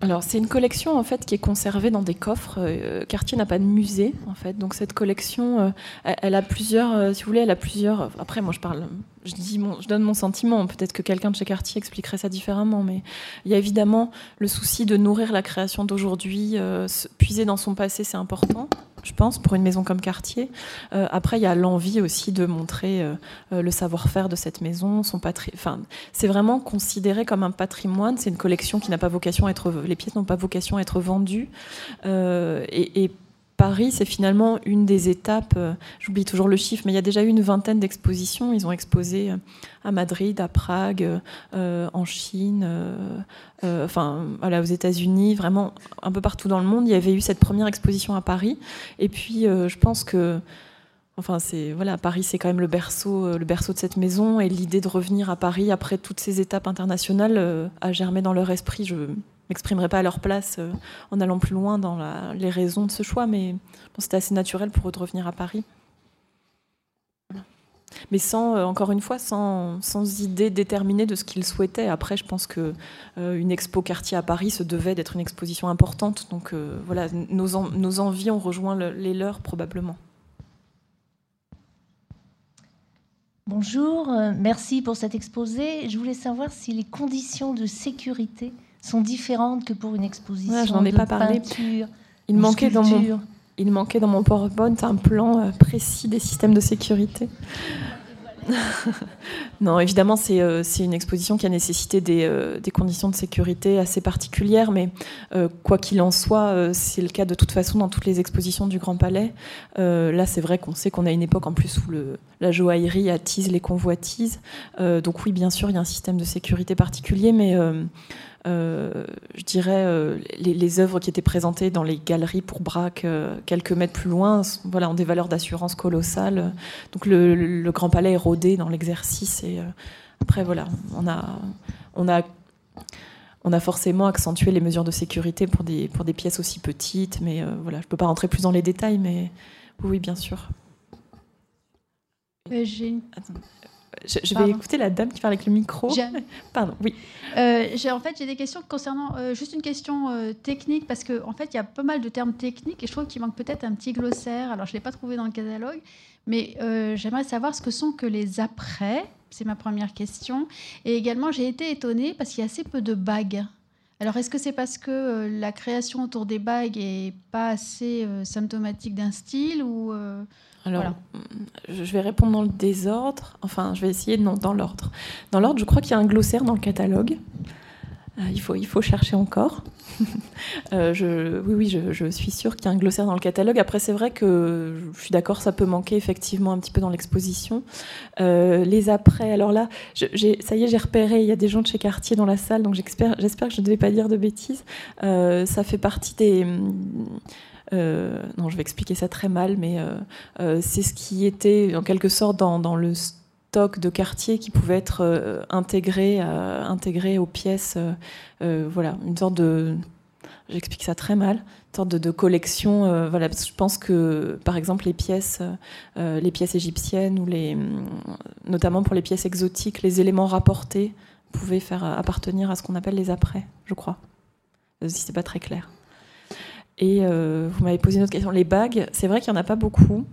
Alors c'est une collection en fait qui est conservée dans des coffres. Cartier n'a pas de musée en fait, donc cette collection, elle, a plusieurs, si vous voulez, elle a plusieurs. Après moi je parle je, dis je donne mon sentiment. Peut-être que quelqu'un de chez Cartier expliquerait ça différemment, mais il y a évidemment le souci de nourrir la création d'aujourd'hui. Euh, puiser dans son passé, c'est important, je pense, pour une maison comme Cartier. Euh, après, il y a l'envie aussi de montrer euh, le savoir-faire de cette maison, son Enfin, c'est vraiment considéré comme un patrimoine. C'est une collection qui n'a pas vocation à être. Les pièces n'ont pas vocation à être vendues. et, et Paris, c'est finalement une des étapes, euh, j'oublie toujours le chiffre, mais il y a déjà eu une vingtaine d'expositions. Ils ont exposé euh, à Madrid, à Prague, euh, en Chine, enfin aux États-Unis, vraiment un peu partout dans le monde. Il y avait eu cette première exposition à Paris. Et puis, je pense que. Enfin, c'est voilà, Paris, c'est quand même le berceau, le berceau de cette maison, et l'idée de revenir à Paris après toutes ces étapes internationales a germé dans leur esprit. M'exprimerai pas à leur place euh, en allant plus loin dans les raisons de ce choix, mais c'était assez naturel pour eux de revenir à Paris. Mais sans, euh, encore une fois, sans, sans, idée déterminée de ce qu'ils souhaitaient. Après, je pense que euh, une expo quartier à Paris se devait d'être une exposition importante. Donc voilà, nos, nos, envies ont rejoint les leurs probablement. Bonjour, merci pour cet exposé. Je voulais savoir si les conditions de sécurité sont différentes que pour une exposition ouais, n'en ai pas parlé. il manquait dans mon il manquait dans mon PowerPoint un plan euh, précis des systèmes de sécurité. non, évidemment, euh, c'est une exposition qui a nécessité des, euh, des, conditions de sécurité assez particulières, mais quoi qu'il en soit, c'est le cas de toute façon dans toutes les expositions du Grand Palais. là, c'est vrai qu'on sait qu'on a une époque en plus où le, la joaillerie attise les convoitises. donc oui, bien sûr, il y a un système de sécurité particulier, mais euh, je dirais, euh, les, œuvres qui étaient présentées dans les galeries pour Braque, euh, quelques mètres plus loin, voilà, ont des valeurs d'assurance colossales. Donc le, Grand Palais est rodé dans l'exercice. Et après, voilà, on a, on a on a forcément accentué les mesures de sécurité pour des, pour des pièces aussi petites, mais voilà, je ne peux pas rentrer plus dans les détails, mais oui, bien sûr. J'ai une... Je, vais écouter la dame qui parle avec le micro. Pardon, oui. Euh, en fait, j'ai des questions concernant euh, juste une question euh, technique parce qu'en en fait, il y a pas mal de termes techniques et je trouve qu'il manque peut-être un petit glossaire. Alors, je ne l'ai pas trouvé dans le catalogue, mais j'aimerais savoir ce que sont que les après. C'est ma première question. Et également, j'ai été étonnée parce qu'il y a assez peu de bagues. Alors, est-ce que c'est parce que la création autour des bagues est pas assez symptomatique d'un style ou alors, je vais répondre dans le désordre. Enfin, je vais essayer non, dans l'ordre. Dans l'ordre, je crois qu'il y a un glossaire dans le catalogue. il, faut, il faut chercher encore. je, oui, oui, je, je suis sûre qu'il y a un glossaire dans le catalogue. Après, c'est vrai que je suis d'accord, ça peut manquer effectivement un petit peu dans l'exposition. les après, alors là, ça y est, j'ai repéré, il y a des gens de chez Cartier dans la salle, donc j'espère que je ne devais pas dire de bêtises. ça fait partie des euh, non, je vais expliquer ça très mal, mais euh, euh, c'est ce qui était en quelque sorte dans, le stock de quartier qui pouvait être intégré, intégré aux pièces. voilà, une sorte de. J'explique ça très mal. Une sorte de, collection. voilà, je pense que, par exemple, les pièces, les pièces égyptiennes ou les, notamment pour les pièces exotiques, les éléments rapportés pouvaient faire appartenir à ce qu'on appelle les après, je crois. Si c'est pas très clair. Et euh, vous m'avez posé une autre question. Les bagues, c'est vrai qu'il n'y en a pas beaucoup.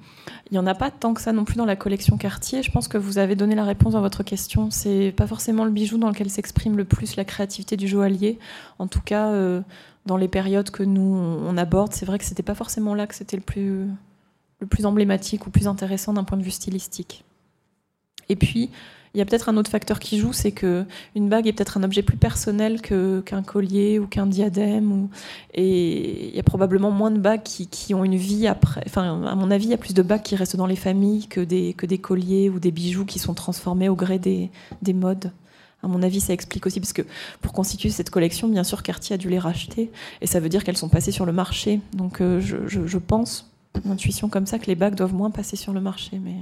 Il n'y en a pas tant que ça non plus dans la collection Cartier. Je pense que vous avez donné la réponse dans votre question. C'est pas forcément le bijou dans lequel s'exprime le plus la créativité du joaillier. En tout cas, euh, dans les périodes que nous on aborde, c'est vrai que c'était pas forcément là que c'était le plus, le plus emblématique ou plus intéressant d'un point de vue stylistique. Et puis, il y a peut-être un autre facteur qui joue, c'est que une bague est peut-être un objet plus personnel qu'un collier ou qu'un diadème. Et il y a probablement moins de bagues qui, ont une vie après. Enfin, à mon avis, il y a plus de bagues qui restent dans les familles que des, colliers ou des bijoux qui sont transformés au gré des, des modes. À mon avis, ça explique aussi, parce que pour constituer cette collection, bien sûr, Cartier a dû les racheter, et ça veut dire qu'elles sont passées sur le marché. Donc euh, je, je, je pense, intuition comme ça, que les bagues doivent moins passer sur le marché. Mais...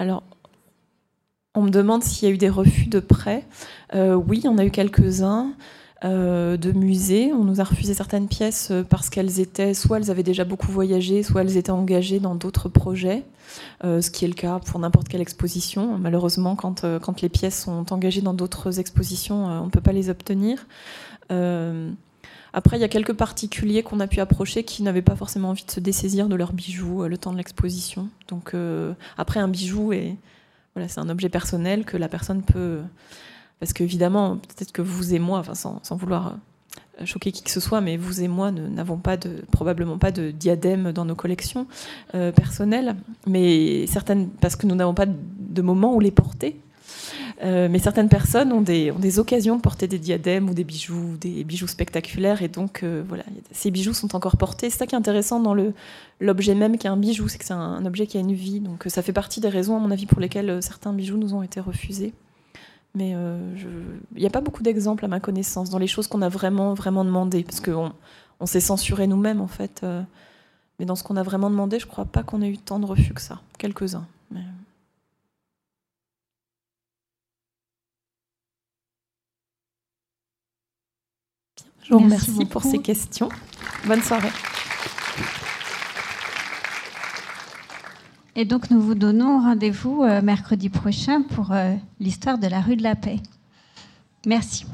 Alors, on me demande s'il y a eu des refus de prêts. Euh, oui, on a eu quelques-uns. Euh, de musées. On nous a refusé certaines pièces euh, parce qu'elles étaient, soit elles avaient déjà beaucoup voyagé, soit elles étaient engagées dans d'autres projets, ce qui est le cas pour n'importe quelle exposition. Malheureusement, quand, quand les pièces sont engagées dans d'autres expositions, on ne peut pas les obtenir. Après, il y a quelques particuliers qu'on a pu approcher qui n'avaient pas forcément envie de se dessaisir de leurs bijoux euh, le temps de l'exposition. Donc, euh, après, un bijou, est, voilà, c'est un objet personnel que la personne peut. Parce qu'évidemment, peut-être que vous et moi, enfin, sans, vouloir euh, choquer qui que ce soit, mais vous et moi n'avons pas probablement pas de diadème dans nos collections personnelles, mais certaines, parce que nous n'avons pas de moment où les porter. Euh, mais certaines personnes ont des, occasions de porter des diadèmes ou des bijoux, des bijoux spectaculaires, et donc euh, voilà, ces bijoux sont encore portés. C'est ça qui est intéressant dans l'objet même qui est un bijou, c'est que c'est un, objet qui a une vie. Donc ça fait partie des raisons, à mon avis, pour lesquelles euh, certains bijoux nous ont été refusés. Mais il n'y a pas beaucoup d'exemples à ma connaissance dans les choses qu'on a vraiment, vraiment demandé, parce qu'on on, s'est censuré nous-mêmes en fait. mais dans ce qu'on a vraiment demandé, je ne crois pas qu'on ait eu tant de refus que ça. Quelques-uns. Je vous remercie pour ces questions. Bonne soirée. Et donc nous vous donnons rendez-vous euh, mercredi prochain pour euh, l'histoire de la rue de la Paix. Merci.